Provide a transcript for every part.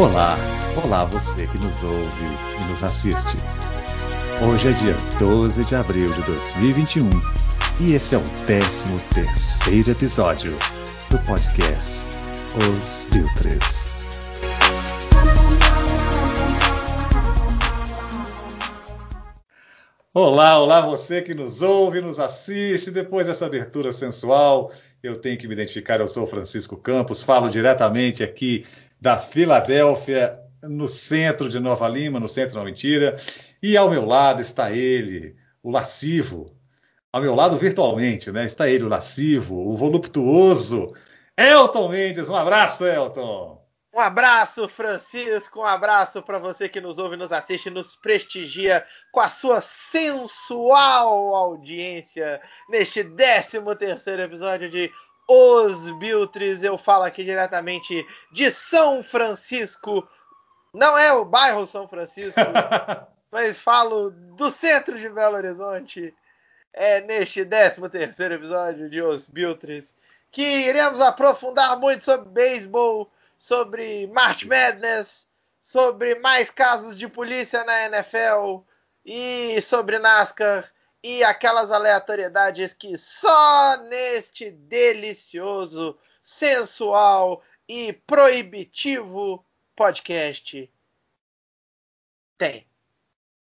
Olá, olá você que nos ouve e nos assiste. Hoje é dia 12 de abril de 2021 e esse é o 13 terceiro episódio do podcast Os Filtres. Olá, olá você que nos ouve e nos assiste. Depois dessa abertura sensual, eu tenho que me identificar. Eu sou Francisco Campos, falo diretamente aqui da Filadélfia, no centro de Nova Lima, no centro não mentira. E ao meu lado está ele, o lascivo. Ao meu lado virtualmente, né? Está ele, o lascivo, o voluptuoso, Elton Mendes. Um abraço, Elton. Um abraço, Francisco. Um abraço para você que nos ouve, nos assiste, nos prestigia com a sua sensual audiência neste 13 terceiro episódio de os Biltres. Eu falo aqui diretamente de São Francisco. Não é o bairro São Francisco, mas falo do centro de Belo Horizonte. É neste 13 terceiro episódio de Os Biltres que iremos aprofundar muito sobre beisebol, sobre March Madness, sobre mais casos de polícia na NFL e sobre NASCAR e aquelas aleatoriedades que só neste delicioso, sensual e proibitivo podcast tem.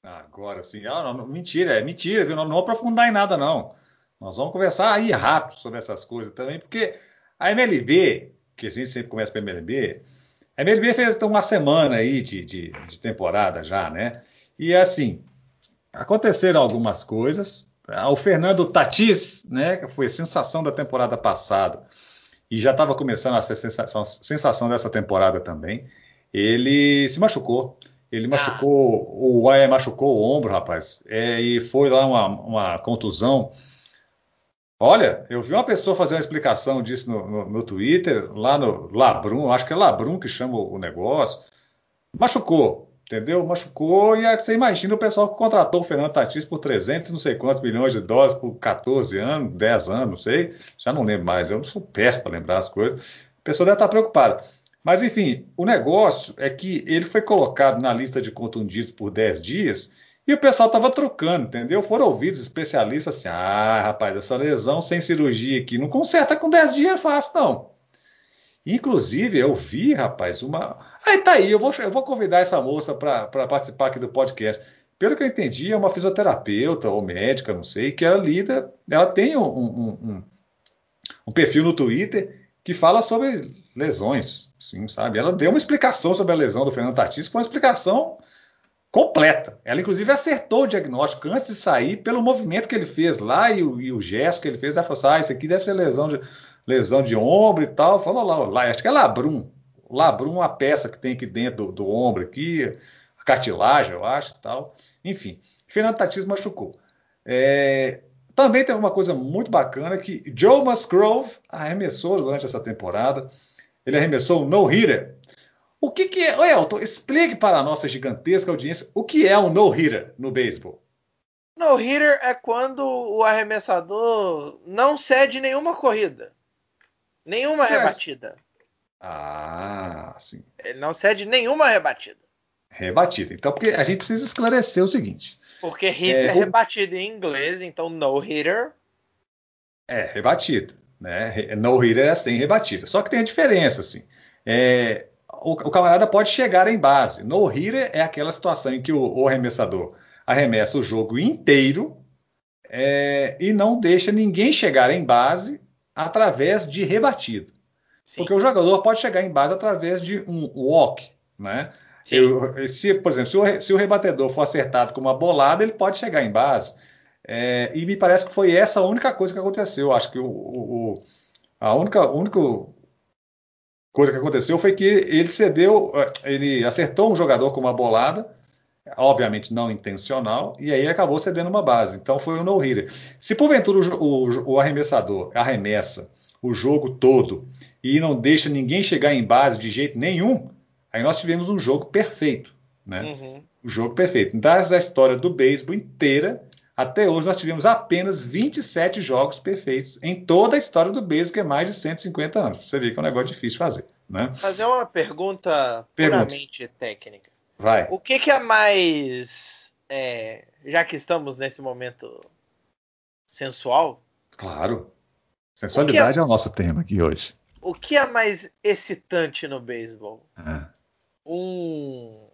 Agora sim. Ah, não, mentira, é mentira, viu? Não, não aprofundar em nada, não. Nós vamos conversar aí rápido sobre essas coisas também, porque a MLB, que a gente sempre começa pela MLB, a MLB fez então, uma semana aí de, de, de temporada já, né? E assim, aconteceram algumas coisas. O Fernando Tatis, né, que foi sensação da temporada passada e já estava começando a ser sensação, sensação, dessa temporada também, ele se machucou. Ele ah. machucou, o Aé machucou o ombro, rapaz, é, e foi lá uma, uma, contusão. Olha, eu vi uma pessoa fazer uma explicação disso no, no, no Twitter, lá no Labrum, acho que é Labrum que chama o negócio. Machucou, entendeu? Machucou e você imagina o pessoal que contratou o Fernando Tatis por 300 não sei quantos milhões de dólares por 14 anos, 10 anos, não sei, já não lembro mais, eu sou péssimo para lembrar as coisas. A pessoa deve estar preocupada. Mas enfim, o negócio é que ele foi colocado na lista de contundidos por 10 dias e o pessoal estava trocando, entendeu? Foram ouvidos especialistas assim: ah, rapaz, essa lesão sem cirurgia aqui não conserta com 10 dias é fácil, não. Inclusive, eu vi, rapaz, uma. Aí tá aí, eu vou, eu vou convidar essa moça para participar aqui do podcast. Pelo que eu entendi, é uma fisioterapeuta ou médica, não sei, que ela lida, ela tem um, um, um, um perfil no Twitter que fala sobre lesões, sim, sabe? Ela deu uma explicação sobre a lesão do Fernando Tatis, foi uma explicação completa. Ela, inclusive, acertou o diagnóstico antes de sair, pelo movimento que ele fez lá e o, e o gesto que ele fez. Ela falou assim: ah, isso aqui deve ser lesão de, lesão de ombro e tal. Falou lá, lá acho que é labrum. Labrum é uma peça que tem aqui dentro do, do ombro aqui, a cartilagem, eu acho tal. Enfim, Fernando Tatis machucou. É, também teve uma coisa muito bacana que Joe Musgrove arremessou durante essa temporada. Ele arremessou o no-hitter. O que, que é? Elton, explique para a nossa gigantesca audiência o que é um no-hitter no beisebol. No-hitter é quando o arremessador não cede nenhuma corrida. Nenhuma Cê rebatida. Ah, sim. Ele não cede nenhuma rebatida. Rebatida. Então, porque a gente precisa esclarecer o seguinte. Porque hit é, é rebatida em inglês, então no hitter. É, rebatida. Né? No hitter é sem rebatida. Só que tem a diferença, assim. É, o, o, camarada pode chegar em base. No hitter é aquela situação em que o, o arremessador arremessa o jogo inteiro é, e não deixa ninguém chegar em base através de rebatida. Sim. Porque o jogador pode chegar em base através de um walk, né? Eu, se, por exemplo, se o, se o, rebatedor for acertado com uma bolada, ele pode chegar em base. É, e me parece que foi essa a única coisa que aconteceu. Acho que o, o, a única, única coisa que aconteceu foi que ele cedeu, ele acertou um jogador com uma bolada, obviamente não intencional, e aí acabou cedendo uma base. Então foi um no-hitter. Se porventura o, o, o, arremessador arremessa o jogo todo e não deixa ninguém chegar em base de jeito nenhum, aí nós tivemos um jogo perfeito. Né? Uhum. O jogo perfeito. Da história do beisebol inteira, até hoje nós tivemos apenas 27 jogos perfeitos em toda a história do beisebol, que é mais de 150 anos. Você vê que é um negócio difícil de fazer. Né? Fazer uma pergunta Pergunte. puramente técnica. Vai. O que, que é mais. é, já que estamos nesse momento sensual, Claro. Sensualidade é o nosso tema aqui hoje. O que é mais excitante no beisebol? É. Um,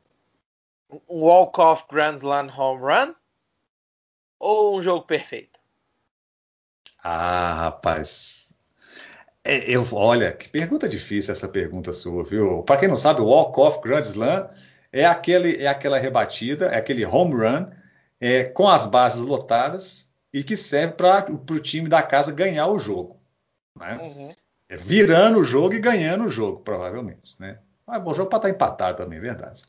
um walk-off Grand Slam home run? Ou um jogo perfeito? Ah, rapaz. É, eu, olha, que pergunta difícil essa pergunta sua, viu? Para quem não sabe, o walk-off Grand Slam é, aquele, é aquela rebatida, é aquele home run é, com as bases lotadas e que serve para o time da casa ganhar o jogo. Né? Uhum. É virando o jogo e ganhando o jogo, provavelmente. Né? Mas bom, jogo pode estar empatado também, é verdade.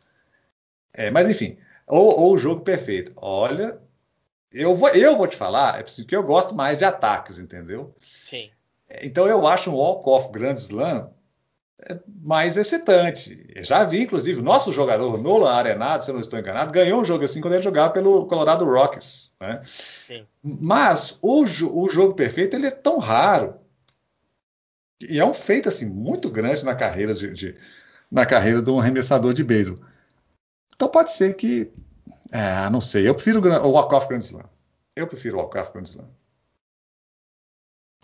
É, mas enfim, ou, ou o jogo perfeito. Olha, eu vou, eu vou te falar, é preciso que eu gosto mais de ataques, entendeu? Sim. Então eu acho um walk-off Grand Slam é, mais excitante. Eu já vi, inclusive, o nosso jogador Nolan Arenado, se eu não estou enganado, ganhou um jogo assim quando ele jogava pelo Colorado Rockies. Né? Sim. Mas o, o jogo perfeito ele é tão raro e é um feito assim muito grande na carreira de, de- na carreira de um arremessador de beisebol. Então pode ser que, é, não sei, eu prefiro o o walk-off Grand Slam. Eu prefiro o walk-off Grand Slam.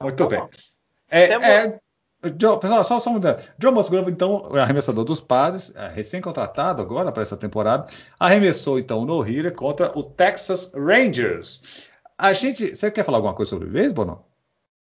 Muito Tá bem. É, é, Joe- pessoal, só, só mudando. John Musgrove, então, é arremessador dos padres, é, recém-contratado agora para essa temporada, arremessou então o no-hitter contra o Texas Rangers. A gente, você quer falar alguma coisa sobre beisebol ou não?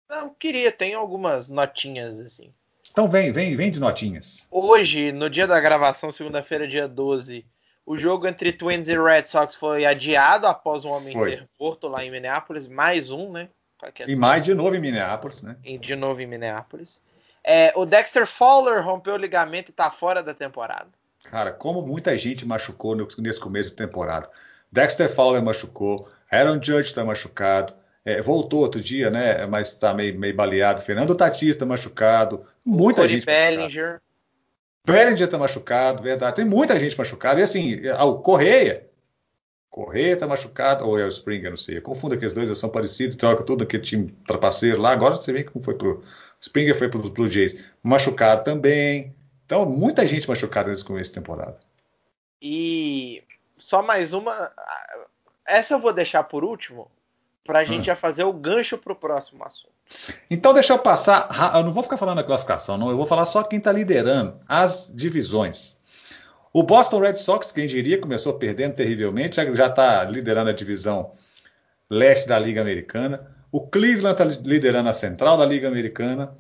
Não, queria, tem algumas notinhas assim. Então vem, vem, vem de notinhas. Hoje, no dia da gravação, segunda-feira, dia 12, o jogo entre Twins e Red Sox foi adiado após um homem Foi. ser morto lá em Minneapolis. Mais um, né? As E mais de novo em Minneapolis, né? em- de novo em Minneapolis. É, o Dexter Fowler rompeu o ligamento e tá fora da temporada. Cara, como muita gente machucou nesse começo de temporada. Dexter Fowler machucou, Aaron Judge está machucado, é, voltou outro dia, né? Mas está meio, meio baleado. Fernando Tatis está machucado, muita Cody gente. Bellinger. Bellinger tá machucado, verdade. Tem muita gente machucada. E assim, o Correia. Correia tá machucado, ou é o Springer, não sei. Eu confundo aqueles dois, eles são parecidos, troca tudo aquele time trapaceiro lá. Agora você vê como foi pro. Springer foi pro Blue Jays. Machucado também. Então, muita gente machucada nesse começo de temporada. E só mais uma. Essa eu vou deixar por último, pra gente Ah. já fazer o gancho pro próximo assunto. Então, deixa eu passar. Eu não vou ficar falando da classificação, não. Eu vou falar só quem está liderando as divisões. O Boston Red Sox, quem diria, começou perdendo terrivelmente, já está liderando a divisão leste da Liga Americana. O Cleveland está liderando a central da Liga Americana.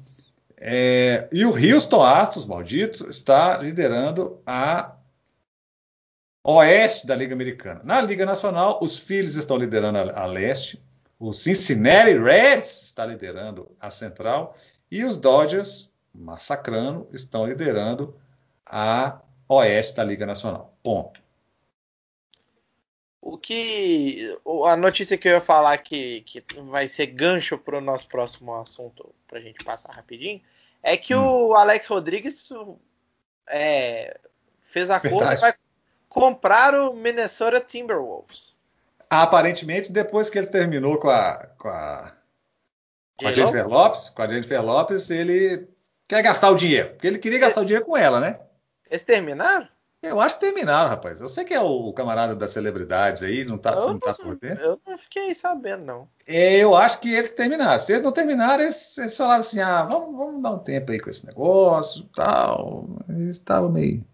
É, e o Houston Astros, maldito, está liderando a oeste da Liga Americana. Na Liga Nacional, os Phillies estão liderando a, a leste. O Cincinnati Reds está liderando a central. E os Dodgers, massacrando, estão liderando a oeste da Liga Nacional. Ponto. O que. A notícia que eu ia falar que, que vai ser gancho pro nosso próximo assunto, pra gente passar rapidinho, é que Hum. o Alex Rodrigues é, fez a conta e vai comprar o Minnesota Timberwolves. Aparentemente, depois que ele terminou com a, com a, com a? Jennifer Lopes, com a Jennifer Lopes, ele quer gastar o dinheiro. Porque ele queria gastar o dinheiro com ela, né? Eles terminaram? Eu acho que terminaram, rapaz. Eu sei que é o camarada das celebridades aí, não tá, eu, não tá não, por dentro. eu não fiquei sabendo, não. É, Eu acho que eles terminaram. Se eles não terminaram, eles, eles falaram assim: ah, vamos, vamos dar um tempo aí com esse negócio tal. Eles estavam meio.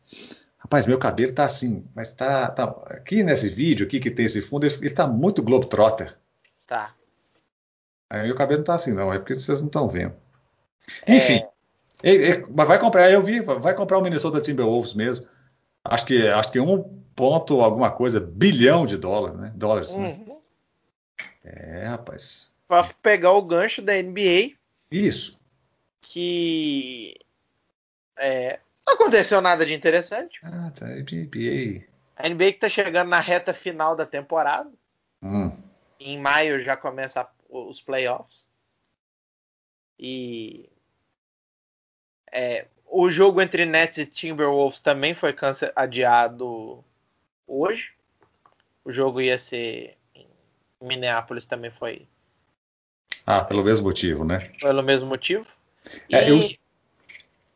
Rapaz, meu cabelo tá assim, mas tá, tá. Aqui nesse vídeo aqui que tem esse fundo, ele, ele tá muito Globetrotter. Tá. Aí meu cabelo não tá assim, não, é porque vocês não estão vendo. É. Enfim, ele- mas vai comprar, eu vi, vai comprar o Minnesota Timberwolves mesmo. Acho que, acho que um ponto alguma coisa, bilhão de dólar, né? Dólares, né? Uhum. É, rapaz. Pra pegar o gancho da NBA, Isso. que é, não aconteceu nada de interessante. Ah, tá. NBA. A NBA que tá chegando na reta final da temporada. Hum. Em maio já começa os playoffs. E é, o jogo entre Nets e Timberwolves também foi adiado hoje. O jogo ia ser em Minneapolis também foi Ah, pelo mesmo motivo, né? pelo mesmo motivo. É, E- eu-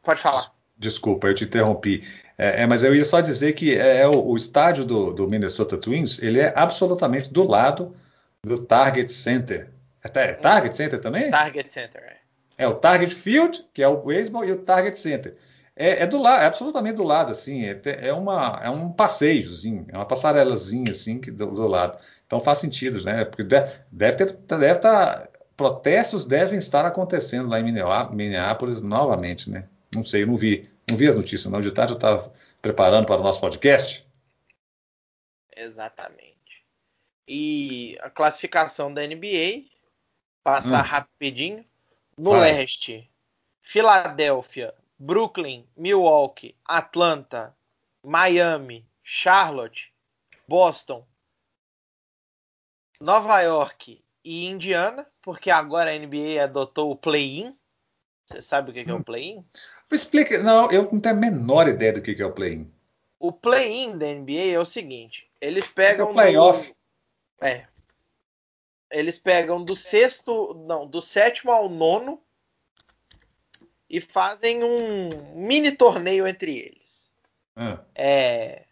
Pode falar. Desculpa, eu te interrompi. É, é, mas eu ia só dizer que é, é, o, o, estádio do, do, Minnesota Twins, ele é absolutamente do lado do Target Center. É, é Target Center também? Target Center, é. É o Target Field, que é o beisebol, e o Target Center. É, é, do lado, é absolutamente do lado, assim, é, é, uma, é um passeiozinho, é uma passarelazinha, assim, que do, do lado. Então faz sentido, né? Porque deve, deve ter, deve estar, tá, protestos devem estar acontecendo lá em Minneapolis novamente, né? Não sei, eu não vi, não vi as notícias, não. De tarde eu estava preparando para o nosso podcast. Exatamente. E a classificação da NBA, passar hum. rapidinho. No Vai. leste, Filadélfia, Brooklyn, Milwaukee, Atlanta, Miami, Charlotte, Boston, Nova York e Indiana, porque agora a NBA adotou o play-in. Você sabe o que é o hum. Explica. Não, eu não tenho a menor ideia do que é o play-in. O play-in da NBA é o seguinte: eles pegam. É o playoff. Do... É. Eles pegam do sexto. Não, do sétimo ao nono. E fazem um mini torneio entre eles. Ah. É.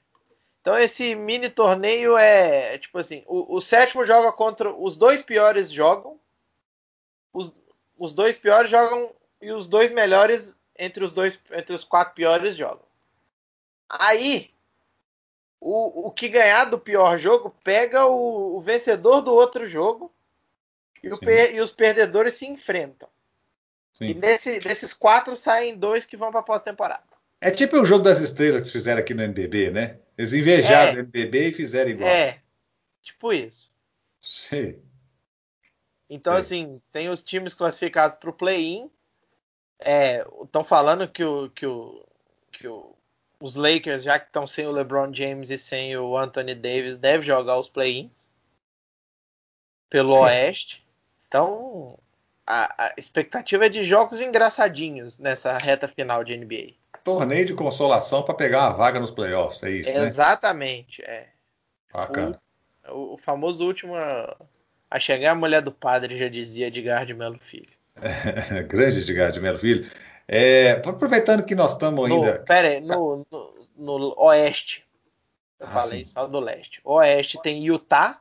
Então esse mini torneio é tipo assim: o, o sétimo joga contra. Os dois piores jogam. Os, os dois piores jogam. E os dois melhores entre os dois, entre os quatro piores jogam. Aí, o, o que ganhar do pior jogo pega o, o vencedor do outro jogo e, e, os perdedores se enfrentam. Sim. E nesse, desses quatro saem dois que vão para pós-temporada. É tipo o jogo das estrelas que fizeram aqui no NBB, né? Eles invejaram é, o NBB e fizeram igual. É, tipo isso. Sim. Então, Sei. assim, tem os times classificados para o play-in Estão é, falando que, o, que, o, que o, os Lakers, já que estão sem o LeBron James e sem o Anthony Davis, devem jogar os play-ins pelo Sim. Oeste. Então, a, a, expectativa é de jogos engraçadinhos nessa reta final de NBA. Torneio de consolação para pegar uma vaga nos playoffs, é isso, né? Exatamente, é. Bacana. O, o, famoso último a chegar a mulher do padre, já dizia Edgar de Melo Filho. Grande Edgar de Melo Filho. É, aproveitando que nós estamos ainda. Pera aí, no, no, no Oeste. Eu ah, falei sim. só do Leste. Oeste tem Utah,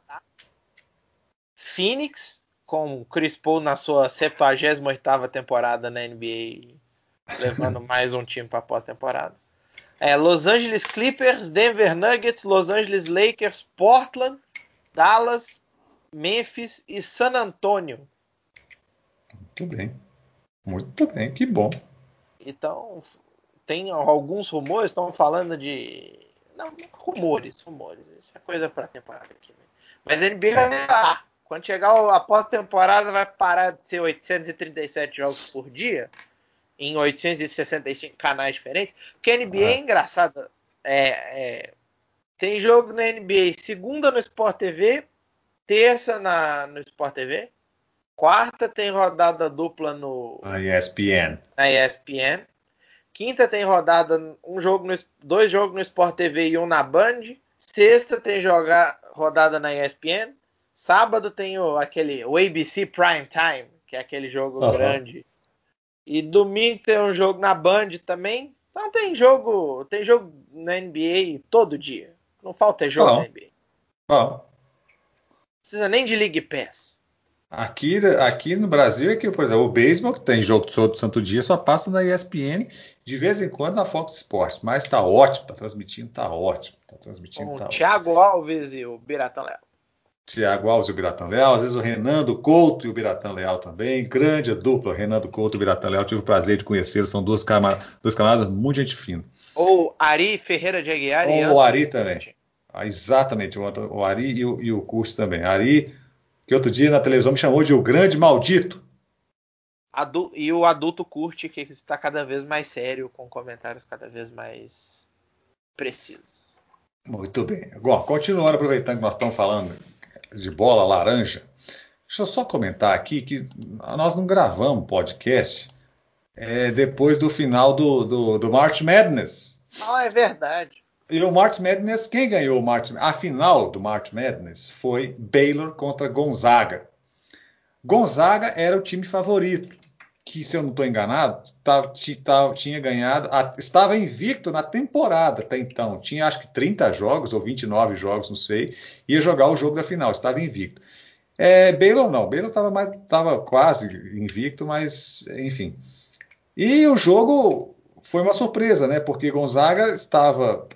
Phoenix, com Chris Paul na sua 78 temporada na NBA, levando mais um time para pós-temporada. É, Los Angeles Clippers, Denver Nuggets, Los Angeles Lakers, Portland, Dallas, Memphis e San Antonio. Muito bem. Muito bem, que bom. Então, tem alguns rumores, estão falando de. Não, rumores, rumores. Isso é coisa para temporada aqui. Né? Mas a NBA vai parar. Quando chegar a pós-temporada, vai parar de ser 837 jogos por dia, em 865 canais diferentes. Porque a NBA ah. é engraçada. É, é, tem jogo na NBA segunda no Sport TV, terça na, no Sport TV, Quarta tem rodada dupla no. Na ESPN. Na ESPN. Quinta tem rodada, um jogo no, dois jogos no Sport TV e um na Band. Sexta tem jogar, rodada na ESPN. Sábado tem o, aquele o ABC Prime Time, que é aquele jogo uhum. grande. E domingo tem um jogo na Band também. Então tem jogo, tem jogo na NBA todo dia. Não falta jogo Bom. na NBA. Bom. Não precisa nem de League Pass. Aqui, aqui no Brasil é que, por exemplo, o beisebol, que tem jogo todo santo dia, só passa na ESPN, de vez em quando na Fox Sports. Mas tá ótimo, tá transmitindo, tá ótimo. Tá transmitindo, Com tá o Thiago Alves e o Biratã Leal. Thiago Alves e o Biratã Leal, às vezes o Renando Couto e o Biratã Leal também. Grande dupla, Renando Couto e o Biratã Leal. Tive o prazer de conhecê-los, são duas camaradas, dois camaradas muito gente fina. Ou Ari Ferreira de Aguiar Ou o Ari também. Ah, exatamente, o Ari e o, e o Curso também. Ari que outro dia na televisão me chamou de o grande maldito. Adu e o adulto curte que está cada vez mais sério, com comentários cada vez mais precisos. Muito bem. Bom, continuando, aproveitando que nós estamos falando de bola laranja, deixa eu só comentar aqui que nós não gravamos podcast é, depois do final do, do, do March Madness. Ah, é verdade. E o March Madness, quem ganhou o March A final do March Madness foi Baylor contra Gonzaga. Gonzaga era o time favorito, que, se eu não estou enganado, tá, tá, tinha ganhado, estava invicto na temporada até então. Tinha acho que 30 jogos ou 29 jogos, não sei. Ia jogar o jogo da final, estava invicto. É, Baylor não, Baylor estava quase invicto, mas enfim. E o jogo foi uma surpresa, né? Porque Gonzaga estava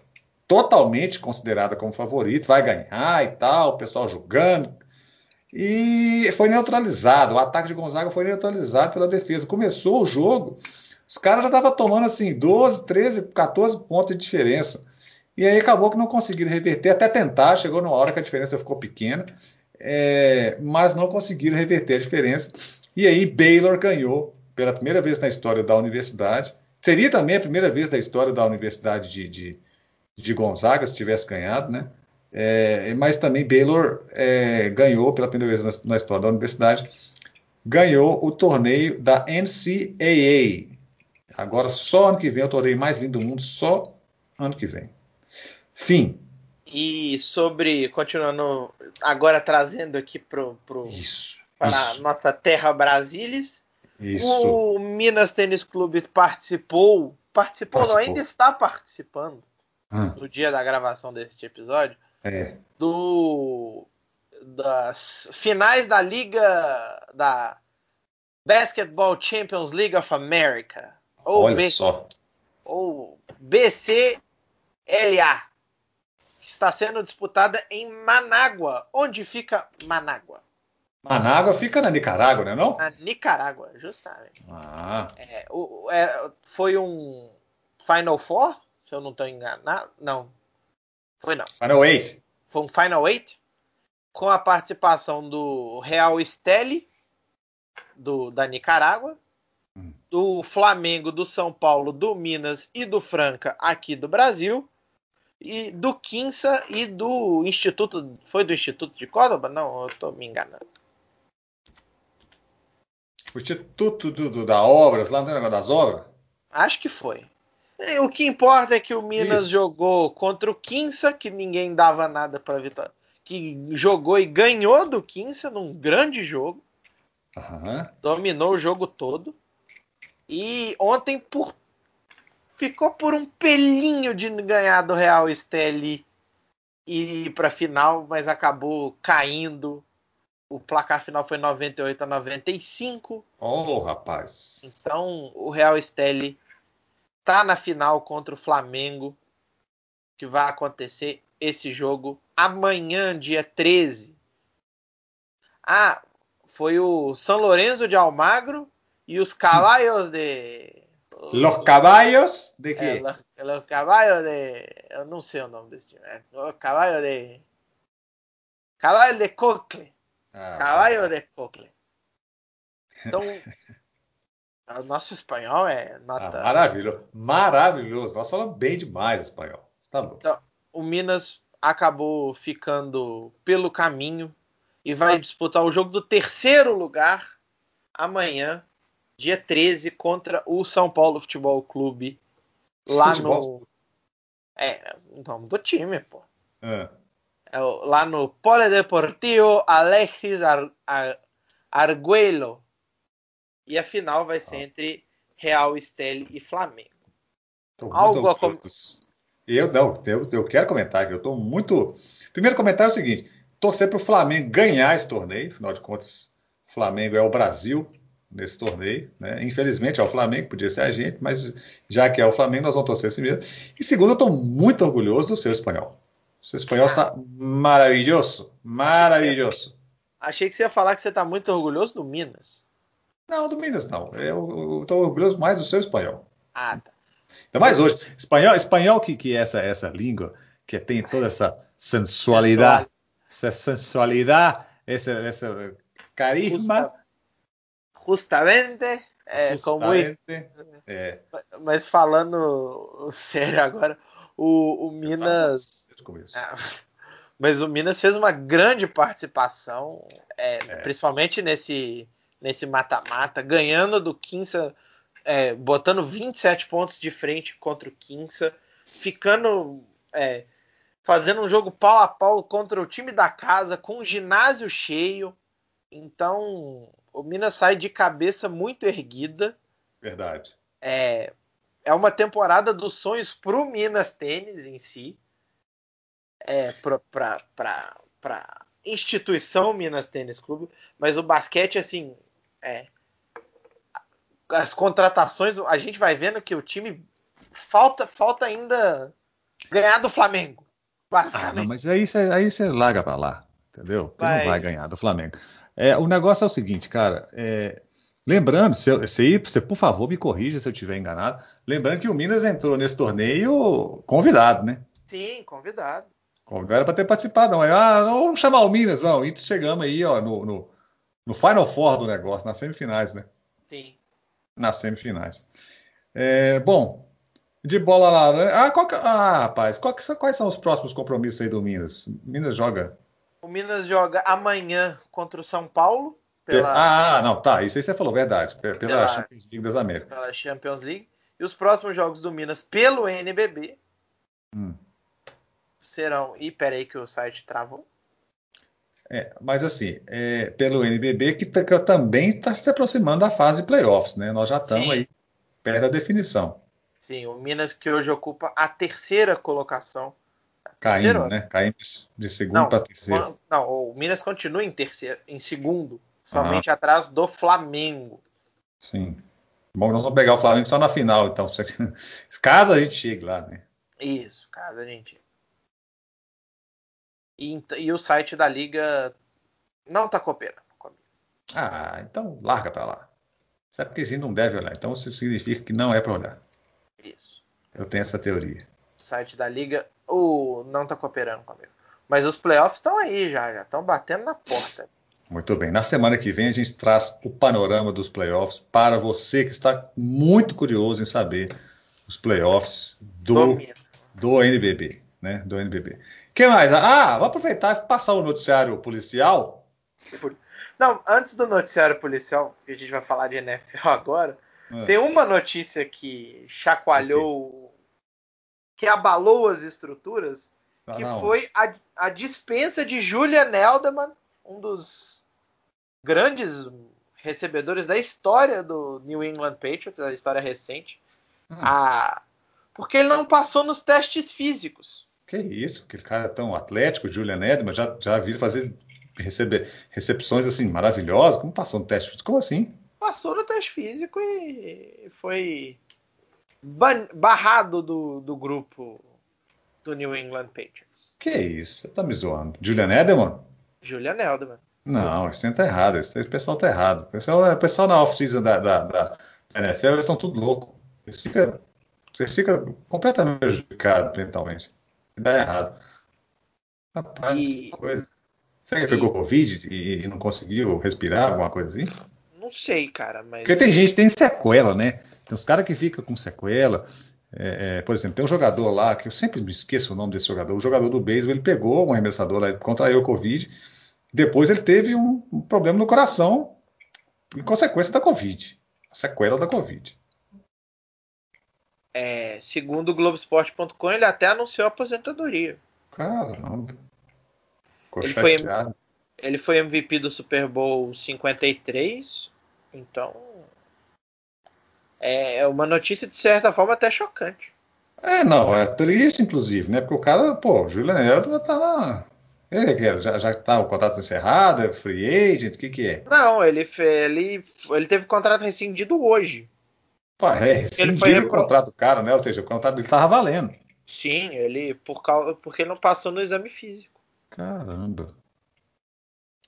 totalmente considerada como favorito, vai ganhar e tal, o pessoal julgando. E foi neutralizado. O ataque de Gonzaga foi neutralizado pela defesa. Começou o jogo, os caras já estavam tomando assim 12, 13, 14 pontos de diferença. E aí acabou que não conseguiram reverter, até tentar, chegou numa hora que a diferença ficou pequena, é, mas não conseguiram reverter a diferença. E aí Baylor ganhou pela primeira vez na história da universidade. Seria também a primeira vez da história da Universidade de, de, de Gonzaga, se tivesse ganhado, né? É, mas também Baylor é, ganhou pela primeira vez na, na, história da universidade, ganhou o torneio da NCAA. Agora, só ano que vem, é o torneio mais lindo do mundo, só ano que vem. Fim. E sobre, continuando, agora trazendo aqui pro, pro, isso, para isso. nossa terra Brasilis, isso. o Minas Tênis Clube participou, participou, participou. Não, ainda está participando hum. no dia da gravação deste episódio, é. do das finais da liga da Basketball Champions League of America ou Olha BC, só. ou BCLA que está sendo disputada em Manágua onde fica Manágua Manágua fica na Nicarágua, não é não? Na Nicarágua, justamente. Ah. É, o, é, foi um Final Four, se eu não estou enganado. Não, foi não. Final Eight. Foi um Final Eight com a participação do Real Esteli do, da Nicarágua, hum. do Flamengo, do São Paulo, do Minas e do Franca aqui do Brasil, e do Quinça e do Instituto. Foi do Instituto de Córdoba? Não, eu estou me enganando. O Instituto do, do, da Obras, lá no negócio das obras? Acho que foi. O que importa é que o Minas Isso. jogou contra o Quinça, que ninguém dava nada para vitória. Que jogou e ganhou do Quinça num grande jogo. Uhum. Dominou o jogo todo. E ontem por ficou por um pelinho de ganhar do Real Esteli e ir para final, mas acabou caindo. O placar final foi 98 a 95. Oh, rapaz. Então, o Real Esteli está na final contra o Flamengo, que vai acontecer esse jogo amanhã, dia 13. Ah, foi o São Lourenço de Almagro e os Caballos de. Los Caballos de quê? É, los, Caballos de. Eu não sei o nome desse time. É, los Caballos de. Caballos de Cocle. Ah, de Cocle. Então, O nosso espanhol é nota. Ah, maravilhoso. Maravilhoso. Nós falamos bem demais espanhol. Tá bom. Então, o Minas acabou ficando pelo caminho e vai disputar o jogo do terceiro lugar amanhã, dia 13, contra o São Paulo Futebol Clube. Lá Futebol? no. É, o nome do time, pô. É. É, lá no Polideportivo Alexis Ar Ar Arguello e a final vai ser ah. entre Real Esteli e Flamengo. Algo a com... Eu não, eu, eu quero comentar que eu estou muito. Primeiro comentário é o seguinte: torcer para o Flamengo ganhar esse torneio, afinal de contas, o Flamengo é o Brasil nesse torneio, né? Infelizmente é o Flamengo, podia ser a gente, mas já que é o Flamengo, nós vamos torcer esse mesmo. E segundo, eu estou muito orgulhoso do seu espanhol. O seu espanhol ah. está maravilhoso, maravilhoso. Achei que você ia falar que você está muito orgulhoso do Minas. Não, do Minas não. Eu estou orgulhoso mais do seu espanhol. Ah, tá. Ainda mais hoje. Espanhol, espanhol que, que é essa, essa língua que tem toda essa sensualidade, essa sensualidade, essa, essa carisma. Justa, justamente. É, justamente como... é. Mas falando sério agora, o, o Minas. Ah, mas o Minas fez uma grande participação, é, é. principalmente nesse nesse mata-mata, ganhando do Quinça, é, botando 27 pontos de frente contra o Quinça, ficando. É, fazendo um jogo pau a pau contra o time da casa, com o ginásio cheio. Então, o Minas sai de cabeça muito erguida. Verdade. É, é uma temporada dos sonhos pro Minas Tênis em si. É, para pra instituição Minas Tênis Clube. Mas o basquete, assim, é, as contratações, a gente vai vendo que o time falta, falta ainda ganhar do Flamengo. Ah, não, mas aí você aí larga para lá, entendeu? Mas... não vai ganhar do Flamengo. É, o negócio é o seguinte, cara. É, lembrando, se você, você, por favor, me corrija se eu estiver enganado. Lembrando que o Minas entrou nesse torneio convidado, né? Sim, convidado. Não era para ter participado, não. Ah, não vamos chamar o Minas, não. E chegamos aí, ó, no, no, no Final Four do negócio, nas semifinais, né? Sim. Nas semifinais. É, bom, de bola laranja. Ah, qual que, ah rapaz, que, quais são os próximos compromissos aí do Minas? Minas joga. O Minas joga amanhã contra o São Paulo. Pela... Ah, não, tá. Isso aí você falou, verdade. Pela, pela Champions League das Américas. Pela Champions League. E os próximos jogos do Minas pelo NBB hum. serão. E peraí que o site travou. É, mas assim, é, pelo NBB que, que também está se aproximando da fase playoffs, né? Nós já estamos aí perto da definição. Sim, o Minas que hoje ocupa a terceira colocação. Caindo, né? Caindo de segundo para terceiro. Não, o Minas continua em terceiro, em segundo, somente ah. atrás do Flamengo. Sim. Bom, nós vamos pegar o Flamengo só na final, então. Caso a gente chegue lá, né? Isso, caso a gente. E, e o site da liga não está cooperando comigo. Ah, então larga para lá. Sabe porque a gente não deve olhar. Então isso significa que não é para olhar. Isso. Eu tenho essa teoria. O site da liga o não está cooperando comigo. Mas os playoffs estão aí já, já estão batendo na porta. Muito bem. Na semana que vem a gente traz o panorama dos playoffs para você que está muito curioso em saber os playoffs do, do NBB, né? Do NBB que mais? Ah, vou aproveitar e passar o noticiário policial. Não, antes do noticiário policial, que a gente vai falar de NFL agora, é. tem uma notícia que chacoalhou, que abalou as estruturas, ah, que não. foi a, a dispensa de Julia Neldeman, um dos grandes recebedores da história do New England Patriots, a história recente, hum. a, porque ele não passou nos testes físicos. Que isso, aquele cara é tão atlético, Julian Edman, já, já vi fazer receber recepções assim maravilhosas. Como passou no teste físico? Como assim? Passou no teste físico e foi barrado do, do grupo do New England Patriots. Que isso? Você tá me zoando. Julian Edelman? Julian Edelman. Não, isso tá errado. Esse pessoal tá errado. O pessoal, o pessoal na off-season da, da, da, NFL, eles estão tudo louco. Eles ficam, você fica completamente prejudicado mentalmente dá errado. Rapaz, e... coisa. Será que ele pegou Covid e, e, não conseguiu respirar, alguma coisa assim? Não sei, cara, mas. Porque tem gente que tem sequela, né? Tem uns caras que ficam com sequela. É, é, por exemplo, tem um jogador lá, que eu sempre me esqueço o nome desse jogador, o jogador do beisebol, ele pegou um arremessador lá, contraiu o Covid, depois ele teve um, um problema no coração em consequência da Covid, a sequela da Covid. É, segundo o Globoesporte.com, ele até anunciou a aposentadoria. Caramba. ele foi, ele foi MVP do Super Bowl 53, então é uma notícia de certa forma até chocante. É, não, é triste, inclusive, né? Porque o cara, pô, o Julian Edelman tá lá. Ele, já, já tá o contrato encerrado, é free agent, o que que é? Não, ele, ele, ele teve contrato rescindido hoje. Pô, é, ele foi o contrato caro, né? Ou seja, o contrato dele estava valendo. Sim, ele por causa porque não passou no exame físico. Caramba.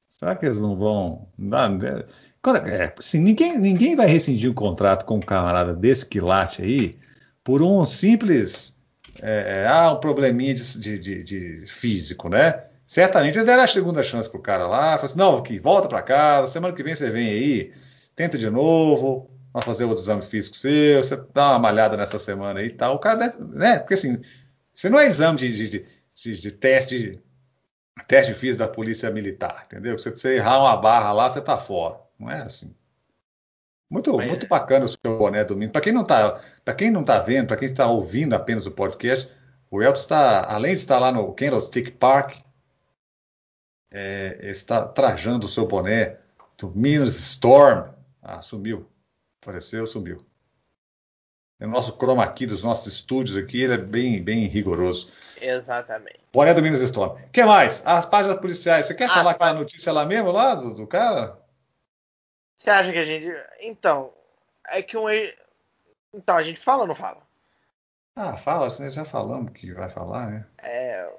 Será que eles não vão. Não, é, é, assim, ninguém, ninguém vai rescindir um contrato com um camarada desse quilate aí por um simples. É, é ah, um probleminha de, de, de, de, físico, né? Certamente eles deram a segunda chance pro cara lá. Falaram assim: não, aqui, volta para casa, semana que vem você vem aí, tenta de novo, Vamos fazer outro exame físico seu, você dá uma malhada nessa semana aí e tal. O cara, deve, né? Porque assim, você não é exame de, de, de, de teste, teste físico da polícia militar, entendeu? Se você errar uma barra lá, você tá fora. Não é assim. Muito, Mas, muito bacana o seu boné domingo. Para quem não tá, para quem não tá vendo, para quem está ouvindo apenas o podcast, o Elton está, além de estar lá no Candlestick Park, é, está trajando o seu boné do Minas Storm. Ah, sumiu. Apareceu, sumiu. O nosso chroma key dos nossos estúdios aqui, ele é bem, bem rigoroso. Exatamente. Boné do Minas Storm. O que mais? As páginas policiais. Você quer ah, falar aquela notícia lá mesmo, lá, do, do cara? Você acha que a gente. Então, é que um. Então, a gente fala ou não fala? Ah, fala, senão já falamos que vai falar, né? É.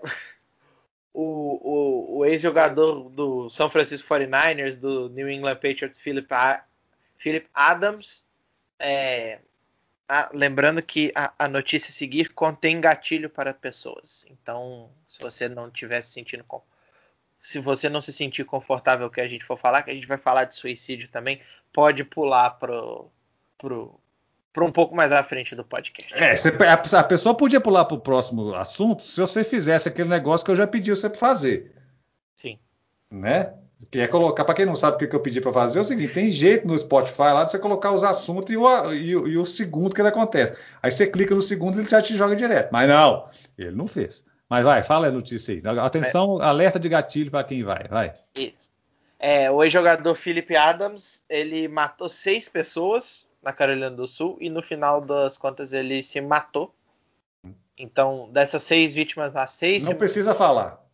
O, o, o ex-jogador do São Francisco 49ers, do New England Patriots, Philip, Philip Adams, é, a, lembrando que a, a, notícia a seguir contém gatilho para pessoas. Então, se você não estiver se sentindo. Se você não se sentir confortável que a gente for falar, que a gente vai falar de suicídio também, pode pular pro, pro, para um pouco mais à frente do podcast. É, você, a, a, pessoa podia pular para o próximo assunto se você fizesse aquele negócio que eu já pedi você para fazer. Sim. Né? Que é colocar, para quem não sabe o que, eu pedi para fazer, é o seguinte: tem jeito no Spotify lá de você colocar os assuntos e o, e, e o segundo que ele acontece. Aí você clica no segundo e ele já te joga direto. Mas não, ele não fez. Mas vai, fala a notícia aí. Atenção, é. alerta de gatilho para quem vai. Vai. Isso. É, o ex-jogador Philip Adams, ele matou seis pessoas na Carolina do Sul e no final das contas ele se matou. Então, dessas seis vítimas, as seis. Não precisa falar.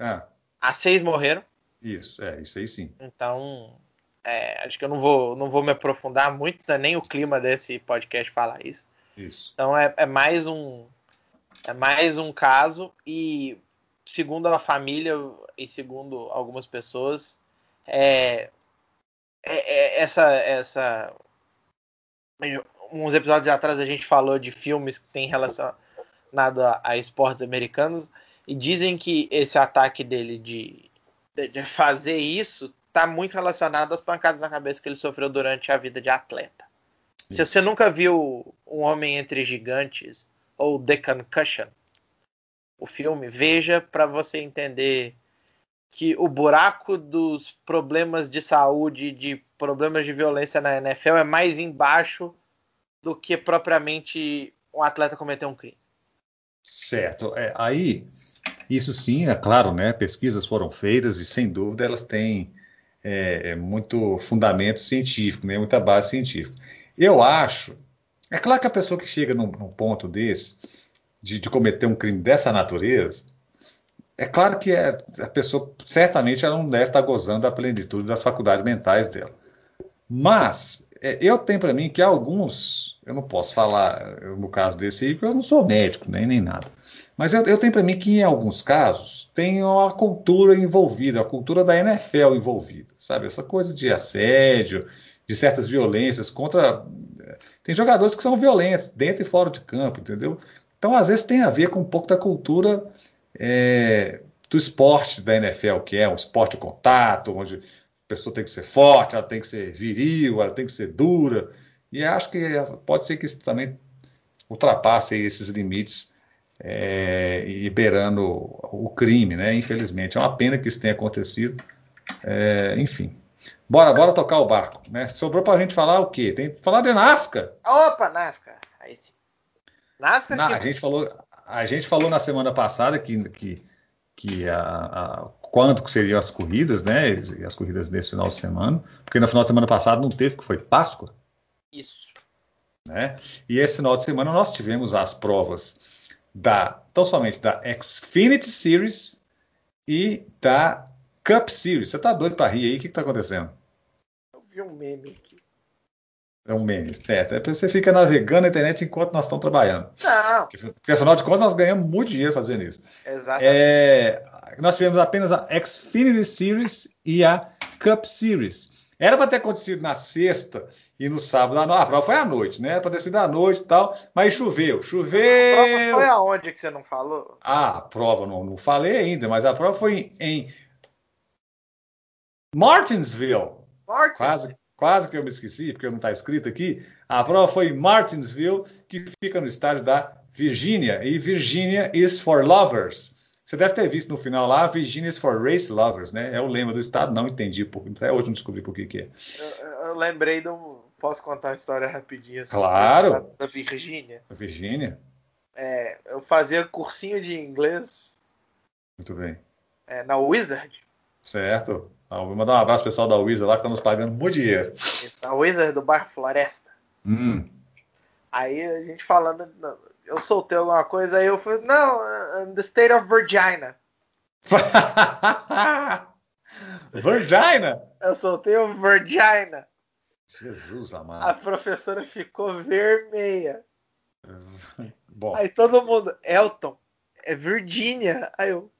Ah. As seis morreram. Isso, é, isso aí sim. Então, é, acho que eu não vou, não vou me aprofundar muito, né, nem o clima desse podcast falar isso. Isso. Então é, é mais um é mais um caso e segundo a família e segundo algumas pessoas é, é, é essa essa uns episódios atrás a gente falou de filmes que tem relacionado a, a esportes americanos e dizem que esse ataque dele de, de fazer isso está muito relacionado às pancadas na cabeça que ele sofreu durante a vida de atleta. Se você nunca viu Um Homem Entre Gigantes ou The Concussion, o filme, veja para você entender que o buraco dos problemas de saúde, de problemas de violência na NFL é mais embaixo do que propriamente um atleta cometer um crime. Certo. É, aí, isso sim, é claro, né? Pesquisas foram feitas e sem dúvida elas têm é, é muito fundamento científico, né? Muita base científica. Eu acho, é claro que a pessoa que chega num, num ponto desse de, de cometer um crime dessa natureza é claro que é, a pessoa certamente ela não deve estar gozando da plenitude das faculdades mentais dela. Mas é, eu tenho para mim que alguns, eu não posso falar no caso desse aí, porque eu não sou médico nem, nem nada. Mas eu, eu tenho para mim que em alguns casos tem a cultura envolvida, a cultura da NFL envolvida, sabe? Essa coisa de assédio, de certas violências contra. Tem jogadores que são violentos, dentro e fora de campo, entendeu? Então, às vezes, tem a ver com um pouco da cultura é, do esporte da NFL, que é um esporte de contato, onde a pessoa tem que ser forte, ela tem que ser viril, ela tem que ser dura. E acho que pode ser que isso também ultrapasse esses limites, é, liberando o crime, né? Infelizmente. É uma pena que isso tenha acontecido. É, enfim. Bora, bora tocar o barco, né? Sobrou pra gente falar o quê? Tem que falar de Nascar. Opa, Nascar. Aí sim. Nascar. Na, que... A gente falou, a gente falou na semana passada que, que, que a, a, quando que seriam as corridas, né? As corridas desse final de semana, porque no final de semana passado não teve, que foi Páscoa. Isso. Né? E esse final de semana nós tivemos as provas da, tão somente da Xfinity Series e da Cup Series. Você tá doido para rir aí? O que, que tá acontecendo? Eu vi um meme aqui. É um meme, certo. É você fica navegando na internet enquanto nós estamos trabalhando. Não. Porque, afinal de contas nós ganhamos muito dinheiro fazendo isso. Exatamente. É, nós tivemos apenas a Xfinity Series e a Cup Series. Era para ter acontecido na sexta e no sábado. A prova foi à noite, né? Era para ter sido à noite e tal, mas choveu. Choveu. A prova foi aonde que você não falou? Ah, a prova não, não falei ainda, mas a prova foi em Martinsville. Martinsville. Quase, quase que eu me esqueci, porque não está escrito aqui. A prova foi em Martinsville, que fica no estádio da Virgínia. E Virginia is for lovers. Você deve ter visto no final lá, Virginia is for race lovers, né? É o lema do estado, não entendi, por, até hoje não descobri por que, que é. Eu, eu lembrei do. Posso contar uma história rapidinha claro. da Virgínia? Da Virgínia? É, eu fazia cursinho de inglês. Muito bem. É, na Wizard. Certo. Ah, vou mandar um abraço pro pessoal da Wizard lá que tá nos pagando muito dinheiro. A Wizard do bairro Floresta. Hum. Aí a gente falando, eu soltei alguma coisa, aí eu falei, não, uh, the state of Virginia. Virginia? Eu soltei o Virginia. Jesus A amado. professora ficou vermelha. Bom, Aí todo mundo, Elton, é Virgínia. Aí eu,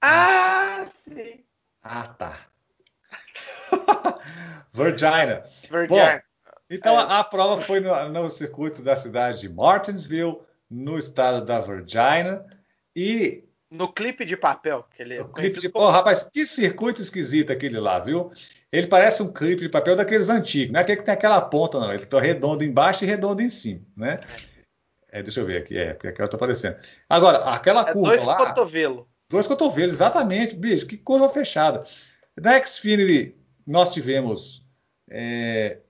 ah, sim, ah tá. Virginia. Virgínia. Então É. a, a prova foi no, no circuito da cidade de Martinsville, no estado da Virginia, e No clipe de papel, que ele é o clipe de. como- Pô, rapaz, que circuito esquisito aquele lá, viu? Ele parece um clipe de papel daqueles antigos, não é aquele que tem aquela ponta, não. Ele tá redondo embaixo e redondo em cima, né? É, deixa eu ver aqui, é, porque aquela tá aparecendo. Agora, aquela é curva dois lá. cotovelos. Dois cotovelos, exatamente, bicho, que curva fechada. Na Xfinity, nós tivemos é,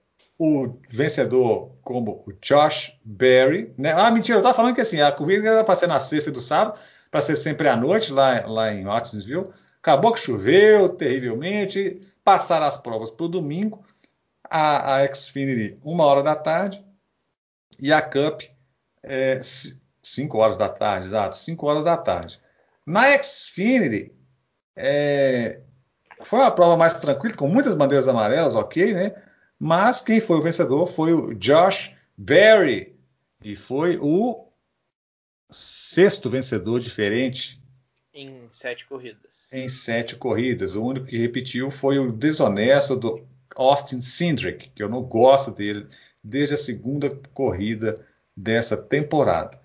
o vencedor como o Josh Berry. Né? Ah, mentira, eu estava falando que assim, a corrida era para ser na sexta e do sábado, para ser sempre à noite, lá, lá em Martinsville. Acabou que choveu terrivelmente, passaram as provas para o domingo, a, a Xfinity, uma hora da tarde, e a Cup, é, 5 horas da tarde, exato, 5 horas da tarde. Na Xfinity, é, foi uma prova mais tranquila, com muitas bandeiras amarelas, ok, né? Mas quem foi o vencedor foi o Josh Berry. E foi o sexto vencedor diferente Em sete corridas. em sete corridas. O único que repetiu foi o desonesto do Austin Cindric, que eu não gosto dele desde a segunda corrida dessa temporada.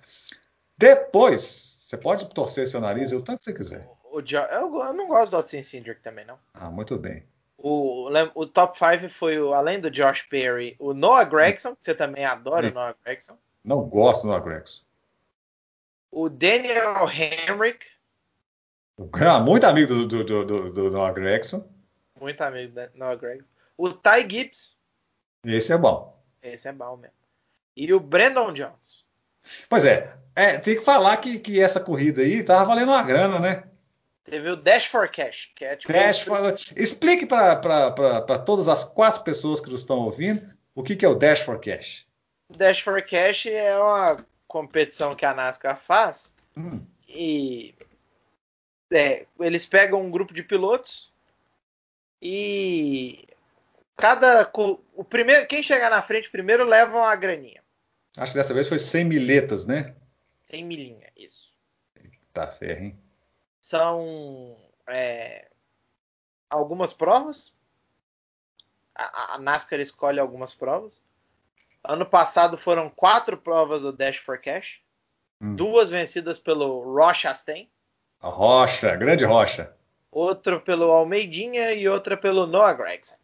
Depois, você pode torcer seu nariz o tanto que você quiser. O Jo- eu, eu não gosto do Austin Cindric também, não. Ah, muito bem. O, o top 5 foi, o, além do Josh Perry, o Noah Gregson, que você também adora o Noah Gregson. Não gosto do Agrex. O Daniel Henrik, Muito amigo do, do, do, do, do Noah Gregson. muito amigo do Noah Gregson. O Ty Gibbs, Esse é bom. esse é bom mesmo. E o Brandon Jones. Pois é, é, tem que falar que, que essa corrida aí tava valendo uma grana, né? Teve o Dash for Cash, que é tipo. Dash for... Explique para todas as quatro pessoas que nos estão ouvindo o que, que é o Dash for Cash. O Dash for Cash é uma competição que a NASCAR faz Hum, e é, eles pegam um grupo de pilotos e cada o primeiro quem chegar na frente primeiro leva uma graninha, acho que dessa vez foi 100 miletas, né? sem milinha, isso. Tá ferro, hein? São é, algumas provas. A, a NASCAR escolhe algumas provas. Ano passado foram quatro provas do Dash for Cash, Hum. duas vencidas pelo Ross Chastain. A rocha, a grande rocha. outra pelo Almeidinha e outra pelo Noah Gregson.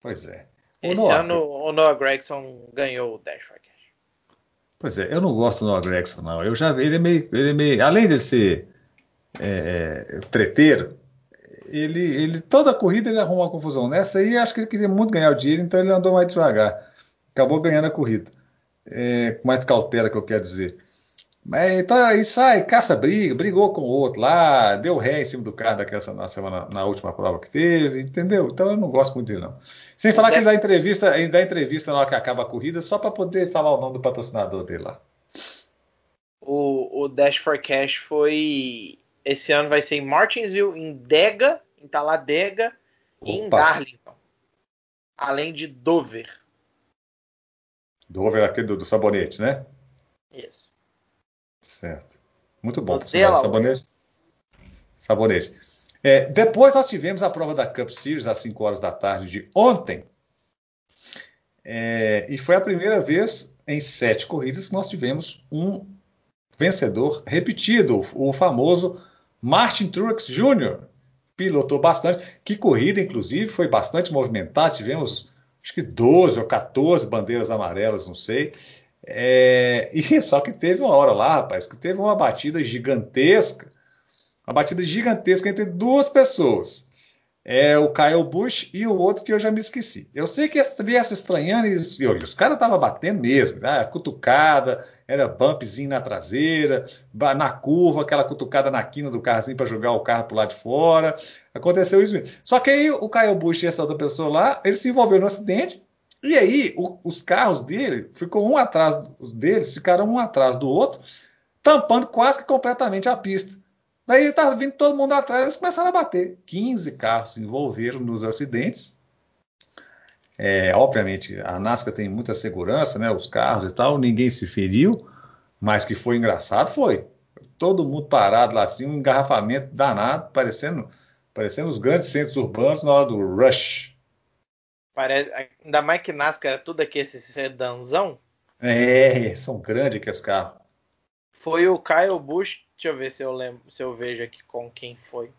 Pois é. O Esse Noah- ano o Noah Gregson ganhou o Dash for Cash. Pois é, eu não gosto do Noah Gregson, não. Eu já vi, ele é meio, ele é meio além de ser é, é, treteiro, ele, ele toda corrida ele arruma uma confusão. Nessa aí, acho que ele queria muito ganhar o dinheiro, então ele andou mais devagar. Acabou ganhando a corrida. É, com mais cautela, que eu quero dizer. Mas então aí sai, caça briga, brigou com o outro lá, deu ré em cima do carro daquela na semana, na última prova que teve, entendeu? Então eu não gosto muito dele, não. Sem falar que ele dá entrevista, ele dá entrevista na hora que acaba a corrida, só para poder falar o nome do patrocinador dele lá. O, o Dash for Cash foi. Esse ano vai ser em Martinsville, em Dega, em Talladega e em Opa. Darlington. Além de Dover. Do over aqui do, do sabonete, né? Isso. Certo. Muito bom. Delaware. Sabonete. Sabonete. É, depois nós tivemos a prova da Cup Series às 5 horas da tarde de ontem. É, e foi a primeira vez em sete corridas que nós tivemos um vencedor repetido, o famoso Martin Truex Jr. Pilotou bastante. Que corrida, inclusive, foi bastante movimentada. Tivemos acho que 12 ou 14 bandeiras amarelas, não sei. É, e só que teve uma hora lá, rapaz, que teve uma batida gigantesca, uma batida gigantesca entre duas pessoas. É o Kyle Busch e o outro que eu já me esqueci. Eu sei que viesse estranhando e, e os caras estavam batendo mesmo, né? cutucada, era bumpzinho na traseira, na curva, aquela cutucada na quina do carro assim para jogar o carro pro lado de fora. Aconteceu isso mesmo. Só que aí o Kyle Busch e essa outra pessoa lá, ele se envolveu no acidente e aí o, os carros dele ficou um atrás deles, ficaram um atrás do outro, tampando quase que completamente a pista. Daí estava vindo todo mundo atrás, eles começaram a bater. 15 carros se envolveram nos acidentes. É, obviamente, a NASCAR tem muita segurança, né? Os carros e tal, ninguém se feriu, mas que foi engraçado foi. Todo mundo parado lá, assim, um engarrafamento danado, parecendo, parecendo os grandes centros urbanos na hora do rush. Parece, ainda mais que NASCAR é tudo aqui esse sedanzão. É, são grandes aqueles carros. Foi o Kyle Busch Deixa eu ver se eu lembro, se eu vejo aqui com quem foi.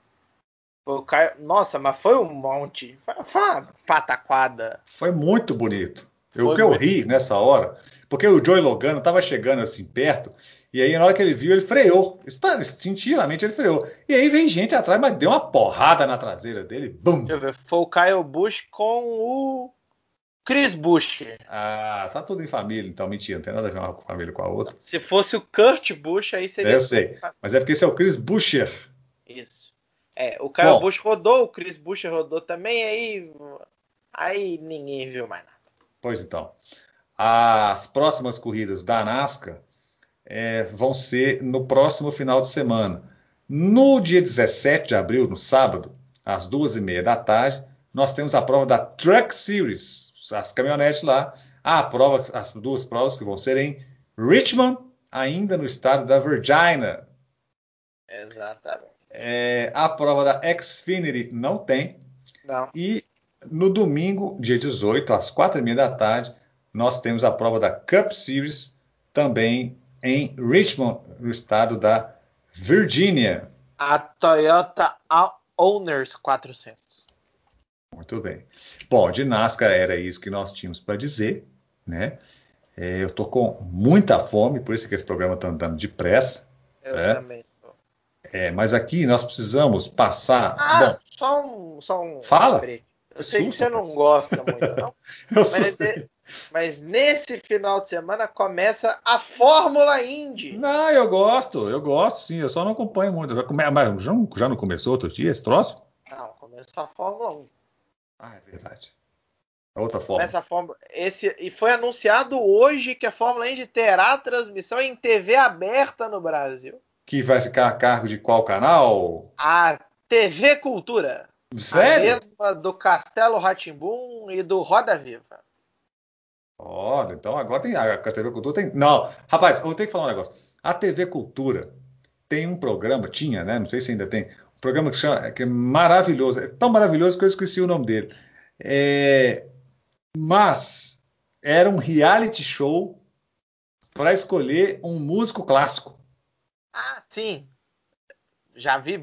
Foi o Caio. Nossa, mas foi um monte. Foi, uma pataquada. Foi muito bonito. Eu, o que eu ri nessa hora, porque o Joey Logano estava chegando assim perto, e aí na hora que ele viu, ele freou. Instintivamente ele freou. E aí vem gente atrás, mas deu uma porrada na traseira dele. Bum! Deixa eu ver. Foi o Kyle Busch com o Chris Bush. Ah, tá tudo em família, então mentira, não tem nada a ver uma família com a outra. Se fosse o Kurt Bush, aí seria. É, eu sei, mas é porque esse é o Chris Busher. Isso. É, o Kyle Bom, Bush rodou, o Chris Busher rodou também, aí, aí ninguém viu mais nada. Pois então. As próximas corridas da NASCAR é, vão ser no próximo final de semana. No dia 17 de abril, no sábado, às duas e meia da tarde, nós temos a prova da Truck Series, as caminhonetes lá. Ah, a prova, as duas provas que vão ser em Richmond, ainda no estado da Virginia. Exatamente. É, a prova da Xfinity não tem. Não. E no domingo, dia 18, às quatro e meia da tarde, nós temos a prova da Cup Series, também em Richmond, no estado da Virgínia. A Toyota Owners 400. Muito bem. Bom, de NASCAR era isso que nós tínhamos para dizer, né? É, eu tô com muita fome, por isso que esse programa está andando depressa. Eu né? também. É, mas aqui nós precisamos passar. Ah, Bom, só um, só um. Fala. Eu sei que você não gosta muito, não. eu mas, é, mas nesse final de semana começa a Fórmula Indy. Não, eu gosto, eu gosto sim, eu só não acompanho muito. Mas já, já não começou outro dia esse troço? Não, começou a Fórmula 1. Ah, é verdade. É outra forma. Essa forma esse, e foi anunciado hoje que a Fórmula Indy terá transmissão em TV aberta no Brasil. Que vai ficar a cargo de qual canal? A TV Cultura. Sério? A mesma do Castelo Ratimbum e do Roda Viva. Olha, então agora tem a, a TV Cultura tem. Não, rapaz, eu tenho que falar um negócio. A TV Cultura tem um programa, tinha, né? Não sei se ainda tem, programa que, chama, que é maravilhoso, é tão maravilhoso que eu esqueci o nome dele. É, mas era um reality show para escolher um músico clássico. Ah, sim. Já vi.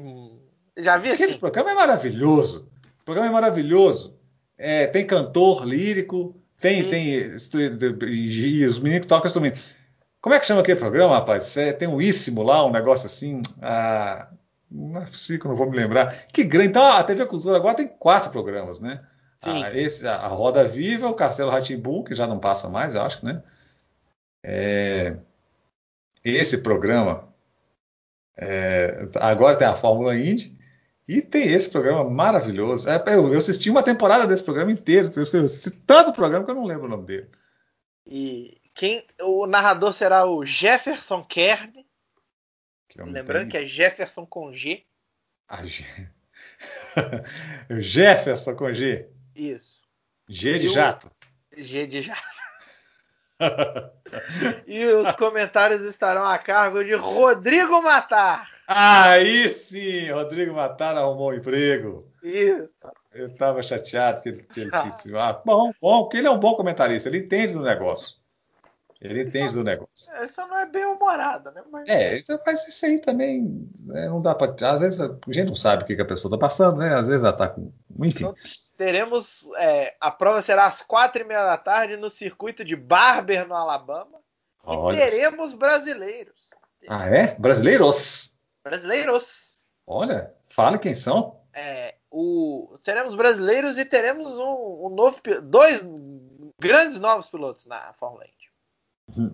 Já vi Esse programa é maravilhoso. O programa é maravilhoso. É, tem cantor lírico, tem, tem. E os meninos tocam instrumento. Como é que chama aquele programa, rapaz? É, tem um íssimo lá, um negócio assim. Ah, não é possível, não vou me lembrar. Que grande. Então a TV Cultura agora tem quatro programas, né? Sim. A, esse, a Roda Viva, o Castelo Ratimbu, que já não passa mais, acho, né? É, esse programa. É, agora tem a Fórmula Indy e tem esse programa maravilhoso. É, eu, eu, assisti uma temporada desse programa inteiro. Eu assisti tanto programa que eu não lembro o nome dele. E quem o narrador será o Jefferson Kern que Lembrando que é Jefferson com G. Ah, G... Jefferson com G. Isso. G de jato. G de jato. e os comentários estarão a cargo de Rodrigo Matar. Aí sim, Rodrigo Matar arrumou um emprego. Isso. Eu estava chateado que ele, ele disse, ah, bom, bom, porque ele é um bom comentarista, ele entende do negócio. Ele entende do negócio. Ele só não é bem humorado, né? Mas... É, mas isso aí também né, não dá para. Às vezes a gente não sabe o que, que a pessoa está passando, né? Às vezes ela está com. Enfim. Então, teremos. É, a prova será às quatro e meia da tarde no circuito de Barber, no Alabama. Olha. E teremos brasileiros. Ah, é? Brasileiros? Brasileiros. Olha, fale quem são. É, o, teremos brasileiros e teremos um, um novo dois grandes novos pilotos na Fórmula Indy. Hum.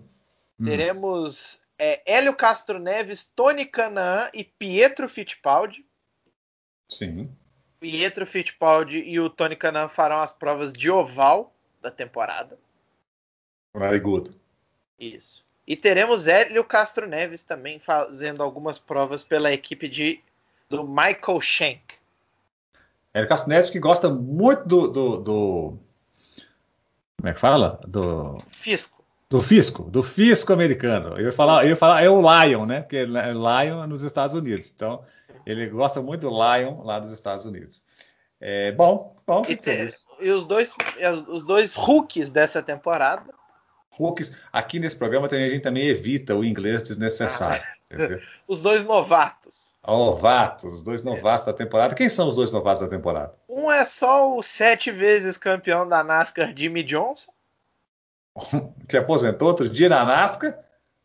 Teremos é, Hélio Castro Neves, Tony Canaan e Pietro Fittipaldi. Sim. Pietro Fittipaldi e o Tony Canaan farão as provas de oval da temporada. Very good. Isso. E teremos Hélio Castro Neves também fazendo algumas provas pela equipe de, do Michael Schenck. Hélio Castro Neves que gosta muito do, do, do, Como é que fala? Do. Fisco. Do fisco, do fisco americano. Eu ia falar, eu ia falar é o Lion, né? Porque é Lion nos Estados Unidos. Então, ele gosta muito do Lion lá dos Estados Unidos. É, bom, bom. E, te, e os dois, os dois rookies dessa temporada Hooks. Aqui nesse programa também a gente também evita o inglês desnecessário. Ah, os dois novatos. Novatos, os dois novatos é. da temporada. Quem são os dois novatos da temporada? Um é só o sete vezes campeão da NASCAR, Jimmy Johnson. que aposentou outro dia na NASCAR.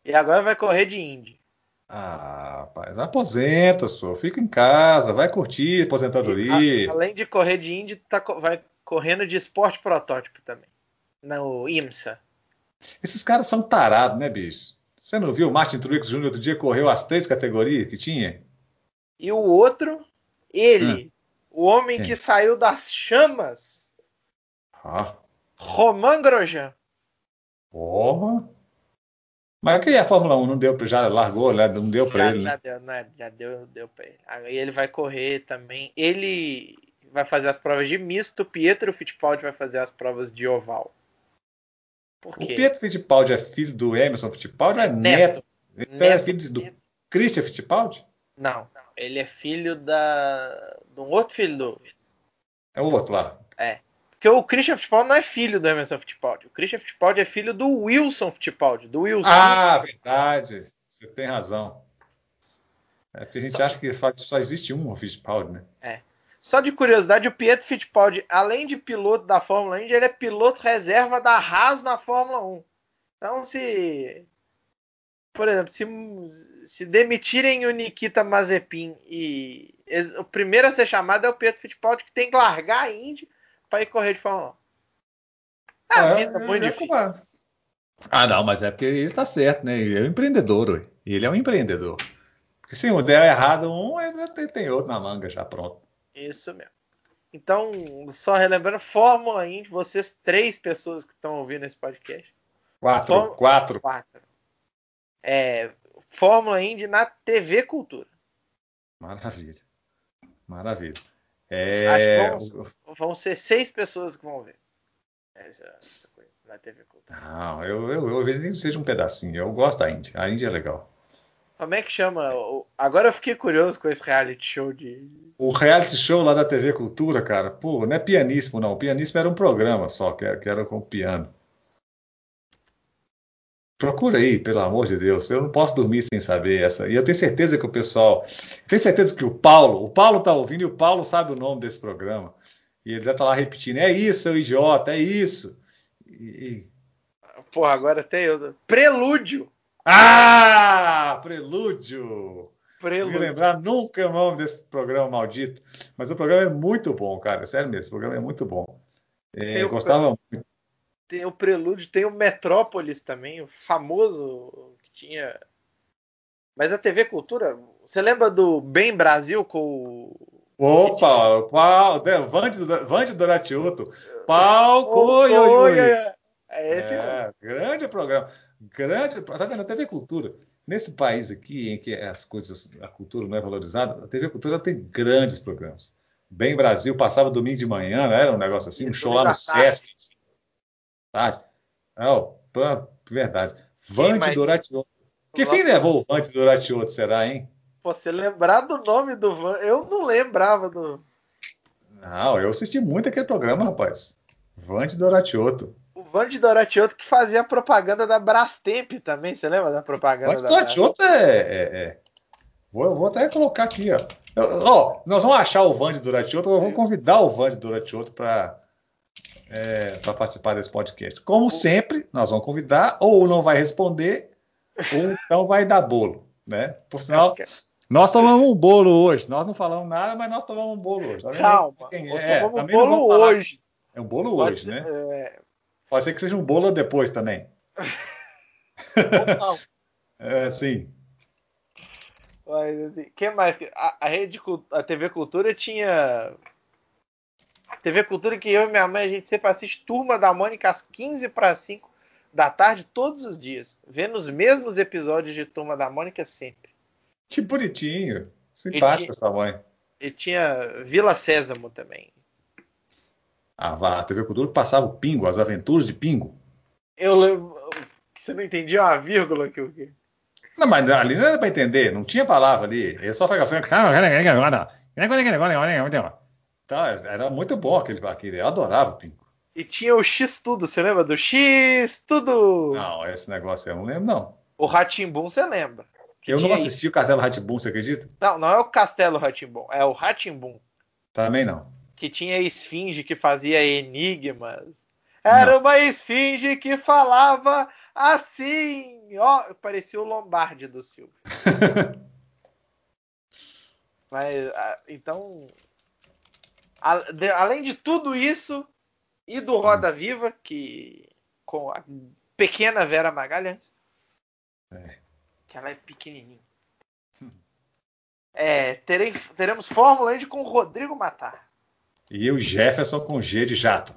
E agora vai correr de Indy. Ah, rapaz, aposenta, só. Fica em casa, vai curtir aposentadoria. A, além de correr de Indy, tá, vai correndo de esporte protótipo também. No IMSA. Esses caras são tarados, né, bicho? Você não viu o Martin Truex Jr. outro dia correu as três categorias que tinha? E o outro, ele, hum. o homem Quem? que saiu das chamas. Ah. Romain Grosjean. Porra. Mas que a Fórmula 1 não deu, já largou, né? Não deu para ele. Já né? deu, né? Já deu, deu para ele. Aí ele vai correr também. Ele vai fazer as provas de misto, Pietro Fittipaldi vai fazer as provas de oval. O Pietro Fittipaldi é filho do Emerson Fittipaldi ou é neto? neto. Então é filho do Christian Fittipaldi? Não, ele é filho da. de um outro filho do. É o outro lá. É. Porque o Christian Fittipaldi não é filho do Emerson Fittipaldi. O Christian Fittipaldi é filho do Wilson Fittipaldi. Do Wilson. Ah, verdade. Você tem razão. É porque a gente só... acha que só existe um Fittipaldi, né? É. Só de curiosidade, o Pietro Fittipaldi, além de piloto da Fórmula Indy, ele é piloto reserva da Haas na Fórmula 1. Então, se, por exemplo, se, se demitirem o Nikita Mazepin e o primeiro a ser chamado é o Pietro Fittipaldi, que tem que largar a Indy para ir correr de Fórmula 1. É, a vida é, muito é difícil. Ah, não, mas é porque ele está certo, né? Ele é um empreendedor, ué. ele é um empreendedor. Porque se der errado um, ele tem outro na manga já pronto. Isso mesmo. Então, só relembrando, Fórmula Indy, vocês três pessoas que estão ouvindo esse podcast. Quatro. Fórmula, quatro. Quatro. É, Fórmula Indy na TV Cultura. Maravilha. Maravilha. É... Acho que vão, vão, ser seis pessoas que vão ver essa, essa coisa na TV Cultura. Não, eu, eu, eu, eu nem seja um pedacinho. Eu gosto da Indy. A Indy é legal. Como é que chama? Agora eu fiquei curioso com esse reality show de. O reality show lá da TV Cultura, cara, pô, não é pianíssimo, não. O pianíssimo era um programa só, que era, que era com piano. Procura aí, pelo amor de Deus. Eu não posso dormir sem saber essa. E eu tenho certeza que o pessoal. Tenho certeza que o Paulo, o Paulo tá ouvindo e o Paulo sabe o nome desse programa. E ele já tá lá repetindo: é isso, seu idiota, é isso. E... Porra, agora tem eu. Prelúdio. Ah! Prelúdio! Prelúdio. Não lembrar nunca o nome desse programa maldito. Mas o programa é muito bom, cara. Sério mesmo, o programa é muito bom. É, eu gostava muito. Tem o Prelúdio, tem o Metrópolis também, o famoso que tinha. Mas a TV Cultura, você lembra do Bem Brasil com o. Opa, qual? Vande Doratiuto. Palco, oi, oi, oi. É, esse é, grande programa. Grande. Tá vendo? A TV Cultura, nesse país aqui, em que as coisas, a cultura não é valorizada, a TV Cultura tem grandes programas. Bem Brasil passava domingo de manhã, né? Era um negócio assim, um show lá no Sesc. Tarde. Não, verdade. Vande Doratioto. Que fim levou o Vande Doratioto, será, hein? Você lembrar do nome do Van? Eu não lembrava do. Não, eu assisti muito aquele programa, rapaz. Vande Doratioto. Vande Doratiotto que fazia propaganda da Brastemp também. Você lembra da propaganda? Vande Doratiotto é, é, é. Vou, vou, até colocar aqui, ó. ó. Nós vamos achar o Vande Doratiotto. Eu vou convidar o Vande Doratiotto para é, participar desse podcast. Como sempre, nós vamos convidar, ou não vai responder, ou então vai dar bolo. Né? Por sinal, Nós tomamos um bolo hoje. Nós não falamos nada, mas nós tomamos um bolo hoje. Calma. É. Tomamos um bolo hoje. É um bolo Pode hoje, né? É... Pode ser que seja um bolo depois também. Não. é, sim. Mas assim, que mais? A, a rede, a TV Cultura tinha TV Cultura que eu e minha mãe a gente sempre assiste Turma da Mônica às 15 para 5 da tarde todos os dias, vendo os mesmos episódios de Turma da Mônica sempre. Que bonitinho. Simpático essa mãe. E tinha Vila Sésamo também. Ah, vá, a TV Cultura passava o Pingo, as aventuras de Pingo. Eu lembro. Você não entendia uma vírgula que eu. Não, mas ali não era para entender, não tinha palavra ali. Ele só ficava assim. Tá, era muito bom aquele, aquele. Eu adorava o Pingo. E tinha o X Tudo, você lembra do X Tudo? Não, esse negócio eu não lembro, não. O Ratimbum você lembra? Eu não assisti isso. o Castelo Ratimbum, você acredita? Não, não é o Castelo Ratimbum, é o Ratimbum. Também não. Que tinha esfinge que fazia enigmas. Era não. uma esfinge que falava assim. Ó, parecia o Lombardi do Silvio. Mas, então, além de tudo isso, e do Roda Viva, que com a pequena Vera Magalhães. É. Que ela é pequenininha. É, terei, teremos Fórmula E com Rodrigo Matar. E eu, Jefferson, com G de jato.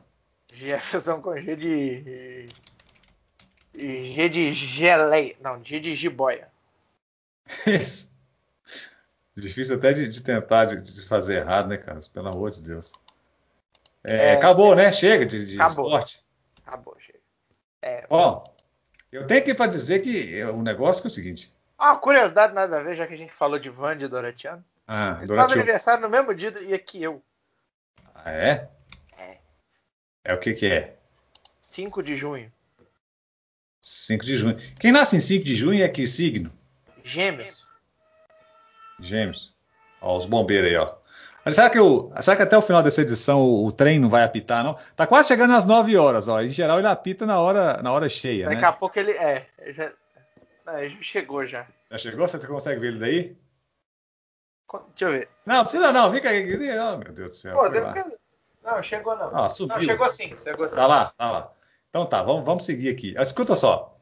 Jefferson com G de. G de geleia. Não, G de jiboia. Isso. Difícil até de, de tentar de, de, fazer errado, né, Carlos? Pelo amor de Deus. É, é, acabou, né? Chega de, de acabou. esporte. Acabou, chega. É, Ó, eu tenho aqui para dizer que o negócio é o seguinte. Ah, curiosidade nada a ver, já que a gente falou de Van de Doratiano. Ah, Eles fazem aniversário no mesmo dia e aqui eu. Ah, é? É. É o que que é? 5 de junho. 5 de junho. Quem nasce em 5 de junho é que signo? Gêmeos. Gêmeos. Ó, os bombeiros aí, ó. Mas será que, o, será que até o final dessa edição o, o, trem não vai apitar, não? Tá quase chegando às 9 horas, ó. Em geral ele apita na hora, na hora cheia, Daqui né? a pouco ele. É, já, é, já chegou já. Já chegou? Você consegue ver ele daí? Deixa eu ver. Não, precisa não, fica aí. Oh, meu Deus do céu. Pô, fica... Não, chegou não. Ah, subiu. Não, chegou sim, chegou sim. Tá lá, tá lá. Então tá, vamos, vamos seguir aqui. Escuta só.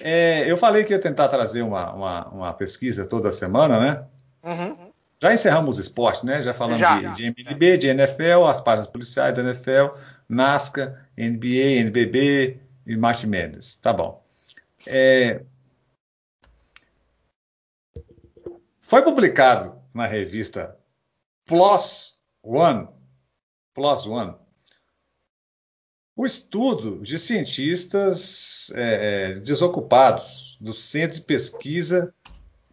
É, eu falei que ia tentar trazer uma, uma, uma pesquisa toda semana, né? Uhum. Já encerramos o esporte, né? Já falamos já, de, de, MLB, de NFL, as páginas policiais da NFL, NASCAR, NBA, NBB e March Mendes. Tá bom. É... Foi publicado na revista Plus One, Plus One, o estudo de cientistas é, é desocupados do Centro de Pesquisa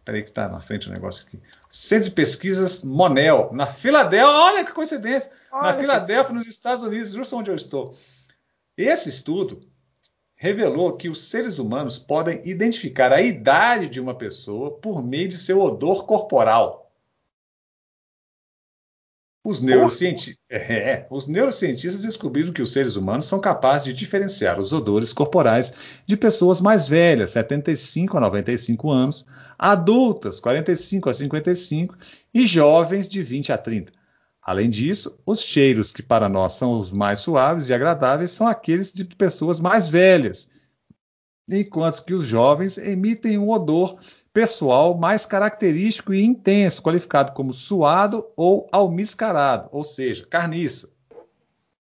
Peraí que está na frente o negócio aqui. Centro de Pesquisas Monel, na Filadélfia. Olha que coincidência! Olha na Filadélfia, nos Estados Unidos, justo onde eu estou. Esse estudo revelou que os seres humanos podem identificar a idade de uma pessoa por meio de seu odor corporal. Os, neurocienti... é, os, neurocientistas descobriram que os seres humanos são capazes de diferenciar os odores corporais de pessoas mais velhas, 75 a 95 anos, adultas, 45 a 55 e jovens de 20 a 30. Além disso, os cheiros que para nós são os mais suaves e agradáveis são aqueles de pessoas mais velhas, enquanto que os jovens emitem um odor pessoal mais característico e intenso, qualificado como suado ou almiscarado, ou seja, carniça.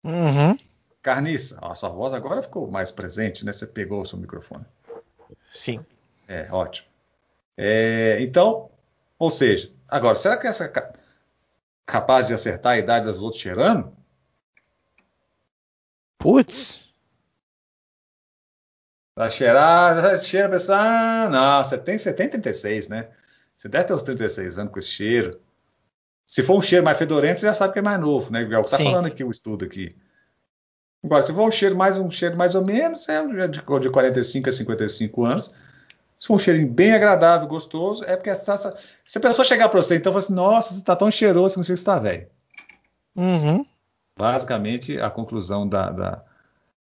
Uhum. Carniça. A sua voz agora ficou mais presente, né? Você pegou o seu microfone. Sim. É, ótimo. É, então, ou seja, agora, será que essa é capaz de acertar a idade das outras cheirando? Putz. Vai cheirar, cheira, pessoal. Ah, não, você tem, você tem 36, né? Você deve ter uns 36 anos com esse cheiro. Se for um cheiro mais fedorento, você já sabe que é mais novo, né? É o que tá falando aqui o estudo aqui. Agora, se for um cheiro mais um cheiro mais ou menos, é de, de 45 a 55 anos. Se for um cheirinho bem agradável, gostoso, é porque essa, se a pessoa chegar para você, então fala assim, nossa, você tá tão cheiroso, significa que você tá velho. Uhum. Basicamente, a conclusão da, da,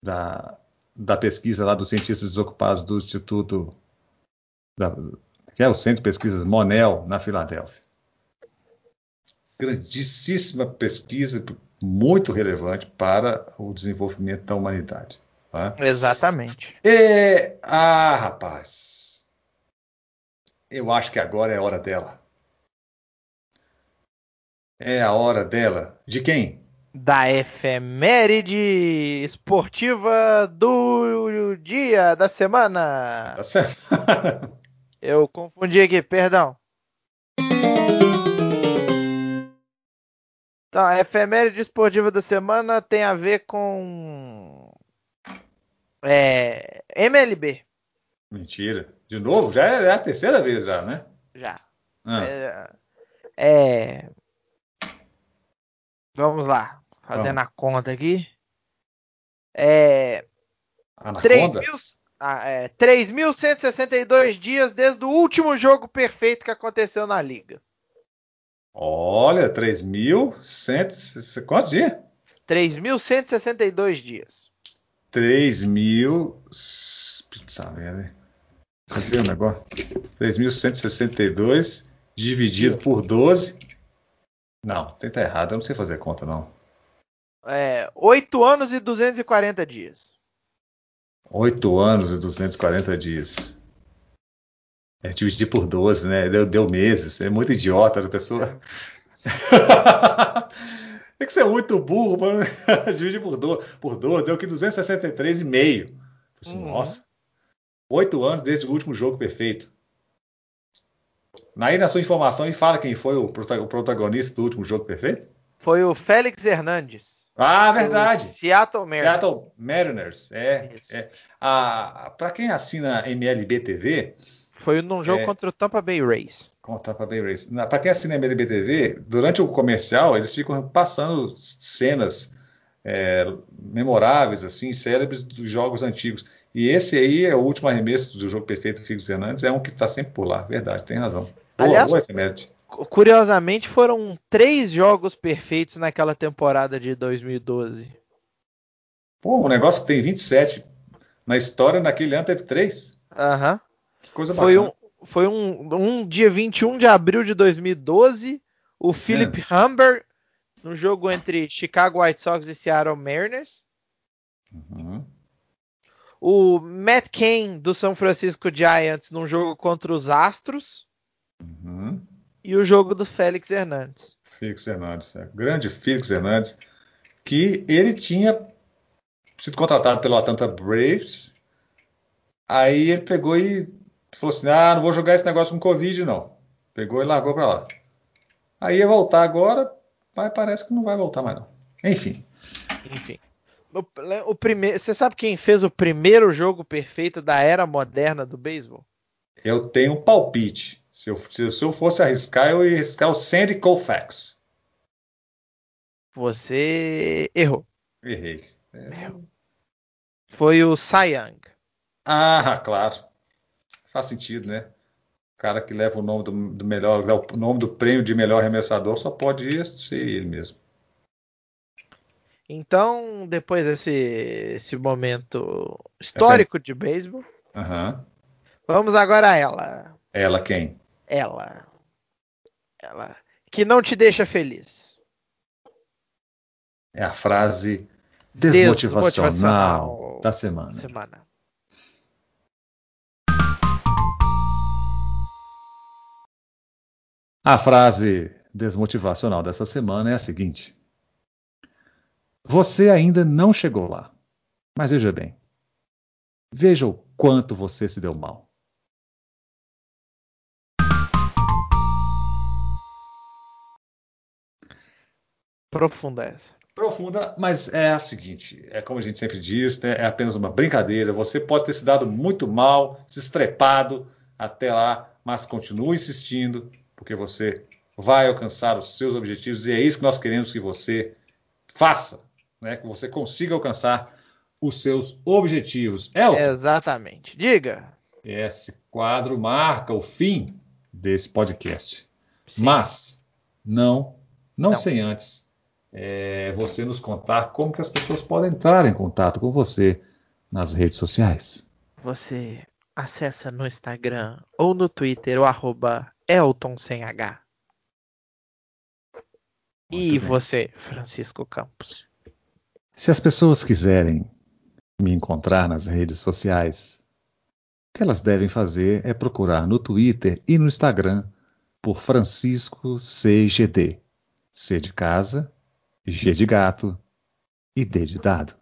da da pesquisa lá dos cientistas desocupados do Instituto da, que é o Centro de Pesquisas Monel, na Filadélfia. Grandíssima pesquisa, muito relevante para o desenvolvimento da humanidade. Tá? Exatamente. E, ah, rapaz, eu acho que agora é a hora dela. É a hora dela. De quem? Da efeméride esportiva do dia, da semana. Da semana. Eu confundi aqui, perdão. Então, a efeméride esportiva da semana tem a ver com. É, MLB. Mentira. De novo? Já é, é a terceira vez já, né? Já. Ah, É, é, Vamos lá. Fazendo a conta aqui. É. Anaconda? 3.000 ah, é, 3.162 dias desde o último jogo perfeito que aconteceu na liga. Olha, 3.100. Quantos dias? 3.162 dias. 3.000. Putz, merda. Cadê o negócio? 3.162 dividido por 12. Não, tem que tá errado. Eu não sei fazer conta, não. É, 8 anos e 240 dias. 8 anos e 240 dias. É dividir por 12, né? Deu, deu meses. É muito idiota a pessoa. Tem que ser muito burro para dividir por 12, por 12. Deu que 263,5. Assim, Uhum. Nossa. 8 anos desde o último jogo perfeito. Aí na sua informação e fala quem foi o protagonista do último jogo perfeito? Foi o Félix Hernandes. Ah, verdade. Seattle Mariners. Seattle Mariners. É, Isso. é. A, para quem assina MLB TV, Foi num jogo É. contra o Tampa Bay Rays. Com Tampa Bay Rays. Para quem assina MLB TV, durante o comercial, eles ficam passando cenas é, memoráveis, assim, célebres dos jogos antigos. E esse aí é o último arremesso do jogo perfeito do Félix Hernandes, é um que está sempre por lá. Verdade, tem razão. Boa, Aliás- boa efeméride. Cu- Curiosamente, foram três jogos perfeitos naquela temporada de 2012. Pô, um negócio que tem 27 na história, naquele ano teve três. Aham. Que coisa Foi, bacana. um, foi um, um dia 21 de abril de 2012. O Philip Humber, no jogo entre Chicago White Sox e Seattle Mariners. Uhum. O Matt Cain, do São Francisco Giants, num jogo contra os Astros. Uhum. E o jogo do Félix Hernandes. Félix Hernandes, é. grande Félix Hernandes, que ele tinha sido contratado pelo Atlanta Braves, aí ele pegou e falou assim, ah, não vou jogar esse negócio com Covid, não. Pegou e largou para lá. Aí ia voltar agora, mas parece que não vai voltar mais não. Enfim, Enfim. O, o primeiro, você sabe quem fez o primeiro jogo perfeito da era moderna do beisebol? eu tenho um palpite. Se eu, se, se eu fosse arriscar, eu ia arriscar o Sandy Koufax. Você errou. Errei. É. Foi o Cy Young. Ah, claro. Faz sentido, né? O cara que leva o nome do, do melhor, o nome do prêmio de melhor arremessador só pode ser ele mesmo. Então, depois desse esse momento histórico de beisebol, Aham. vamos agora a ela. Ela quem? Ela. Ela. Que não te deixa feliz. É a frase desmotivacional, Desmotivacional. da semana. Semana. A frase desmotivacional dessa semana é a seguinte: Você ainda não chegou lá. Mas veja bem. Veja o quanto você se deu mal. Profunda essa. Profunda, mas é a seguinte: é como a gente sempre diz, né, é apenas uma brincadeira. Você pode ter se dado muito mal, se estrepado até lá, mas continue insistindo, porque você vai alcançar os seus objetivos e é isso que nós queremos que você faça, né, que você consiga alcançar os seus objetivos. É o Exatamente. Diga. esse quadro marca o fim desse podcast. Sim. Mas não, não, Não. sem antes é, você nos contar como que as pessoas podem entrar em contato com você nas redes sociais. Você acessa no Instagram ou no Twitter o arroba Elton sem H. e bem. você, Francisco Campos? Se as pessoas quiserem me encontrar nas redes sociais, o que elas devem fazer é procurar no Twitter e no Instagram por Francisco CGD. C de casa, G de gato e D de dado.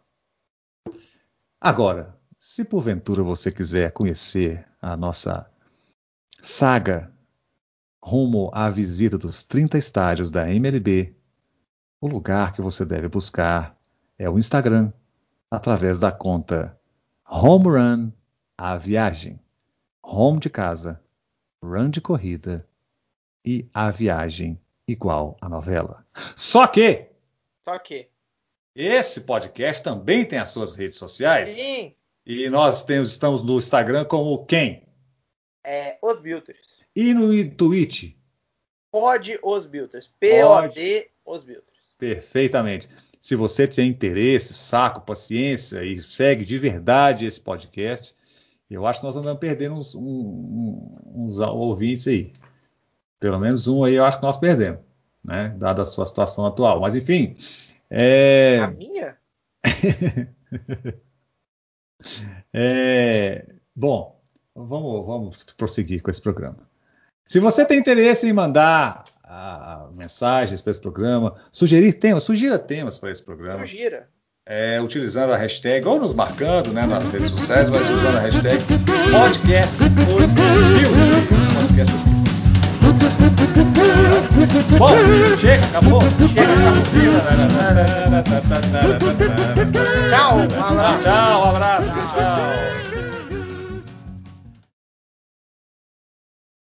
Agora, se porventura você quiser conhecer a nossa saga rumo à visita dos 30 estádios da MLB, o lugar que você deve buscar é o Instagram, através da conta Home Run a Viagem. Home de casa, run de corrida e a viagem igual a novela. Só que Só que. esse podcast também tem as suas redes sociais Sim, e nós temos, estamos no Instagram como quem? é Os Builders. E no Twitch, Pod Os Builders. P-O-D Os Builders. Perfeitamente. Se você tem interesse, saco, paciência e segue de verdade esse podcast, eu acho que nós andamos perdendo uns, um- uns ouvintes aí. Pelo menos um aí eu acho que nós perdemos, né? Dada a sua situação atual. Mas enfim, é, A minha? é, bom, vamos, vamos prosseguir com esse programa. Se você tem interesse em mandar ah, mensagens para esse programa, sugerir temas, sugira temas para esse programa. Não gira. é, utilizando a hashtag, ou nos marcando né, nas redes sociais, mas usando a hashtag podcast os. Podcast. Bom, chega, acabou. Chega, acabou. Tchau, um abraço. Tchau, um abraço, tchau.